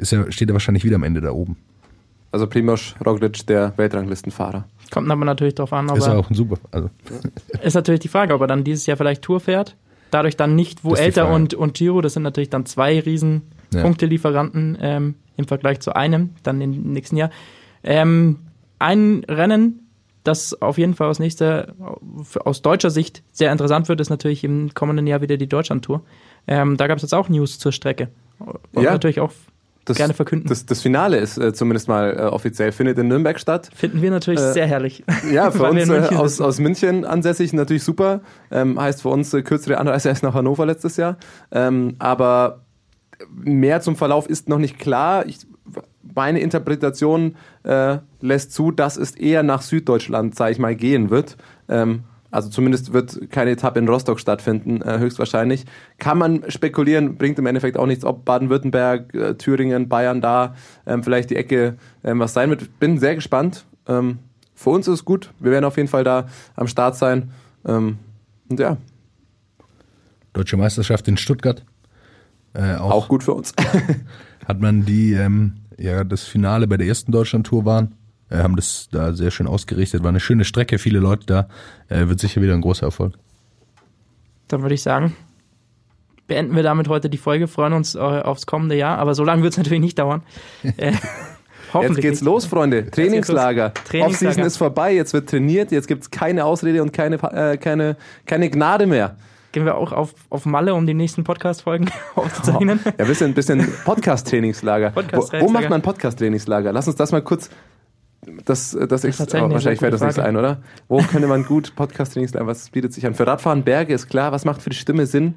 ist er, steht er wahrscheinlich wieder am Ende da oben. Also Primoz Roglic, der Weltranglistenfahrer. Kommt aber natürlich drauf an, ist er auch ein super. Also, ist natürlich die Frage, ob er dann dieses Jahr vielleicht Tour fährt. Dadurch dann nicht Vuelta Frage. und, und Giro, das sind natürlich dann zwei riesen Ja. Punktelieferanten ähm, im Vergleich zu einem, dann im nächsten Jahr. Ähm, ein Rennen, das auf jeden Fall aus nächster, aus deutscher Sicht sehr interessant wird, ist natürlich im kommenden Jahr wieder die Deutschlandtour. Ähm, da gab es jetzt auch News zur Strecke. Und Ja. natürlich auch Das, gerne verkünden. Das, das Finale ist äh, zumindest mal äh, offiziell, findet in Nürnberg statt. Finden wir natürlich Äh, sehr herrlich. Ja, für uns in äh, München aus, aus München ansässig natürlich super. Ähm, heißt für uns äh, kürzere Anreise als nach Hannover letztes Jahr. Ähm, aber mehr zum Verlauf ist noch nicht klar. Ich, meine Interpretation äh, lässt zu, dass es eher nach Süddeutschland, sage ich mal, gehen wird. Ähm, also zumindest wird keine Etappe in Rostock stattfinden, äh, höchstwahrscheinlich. Kann man spekulieren, bringt im Endeffekt auch nichts, ob Baden-Württemberg, äh, Thüringen, Bayern da ähm, vielleicht die Ecke ähm, was sein wird. Bin sehr gespannt. Ähm, für uns ist es gut. Wir werden auf jeden Fall da am Start sein. Und ja, Deutsche Meisterschaft in Stuttgart. Äh, auch, auch gut für uns. hat man die, ähm, ja, das Finale bei der ersten Deutschland-Tour waren. Äh, haben das da sehr schön ausgerichtet. War eine schöne Strecke, viele Leute da. Äh, wird sicher wieder ein großer Erfolg. Dann würde ich sagen, beenden wir damit heute die Folge, freuen uns äh, aufs kommende Jahr, aber so lange wird es natürlich nicht dauern. Äh, Jetzt hoffentlich geht's nicht. los, Freunde. Trainingslager. Trainingslager. Offseason ist vorbei, jetzt wird trainiert, jetzt gibt's keine Ausrede und keine, äh, keine, keine Gnade mehr. Gehen wir auch auf, auf Malle, um die nächsten Podcast-Folgen aufzuzeichnen. Ja, ein bisschen, bisschen Podcast-Trainingslager. Podcast-Trainingslager. wo, wo macht man ein Podcast-Trainingslager? Lass uns das mal kurz. Das, das, tatsächlich ist, eine oh, wahrscheinlich fällt das nichts ein, oder? Wo könnte man gut Podcast-Trainingslager? Was bietet sich an? Für Radfahren, Berge ist klar. Was macht für die Stimme Sinn?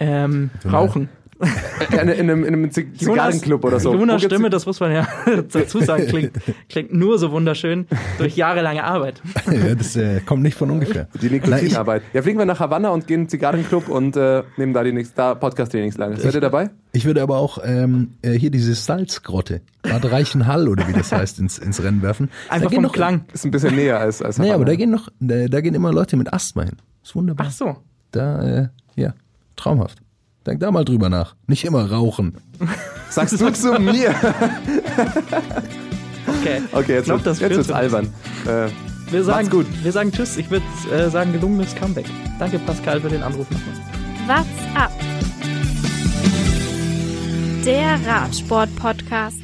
Ähm, rauchen. In, in, einem, in einem Zig- Zigarrenclub oder so. Gibt's- Stimme, das muss man ja dazu sagen, klingt, klingt nur so wunderschön durch jahrelange Arbeit. ja, das äh, kommt nicht von ungefähr. Die Nikotinarbeit. Ja, fliegen wir nach Havanna und gehen in den Zigarrenclub und äh, nehmen da die nächste da Podcast-Trainingslager. Seid ihr dabei? ich würde aber auch ähm, äh, hier diese Salzgrotte, Bad Reichenhall oder wie das heißt, ins, ins Rennen werfen. Einfach da vom noch, Klang. Ist ein bisschen näher als, als Nee, aber Havanna. da gehen noch, da, da gehen immer Leute mit Asthma hin. Ist wunderbar. Ach so. Da, äh, ja, traumhaft. Denk da mal drüber nach. Nicht immer rauchen. Sagst du zu mir? Okay. Okay, jetzt, glaub, wird- das jetzt wird's albern. Äh, Wir sagen, gut. wir sagen Tschüss. Ich würde äh, sagen, gelungenes Comeback. Danke, Pascal, für den Anruf nochmal. What's up? Der Radsport-Podcast.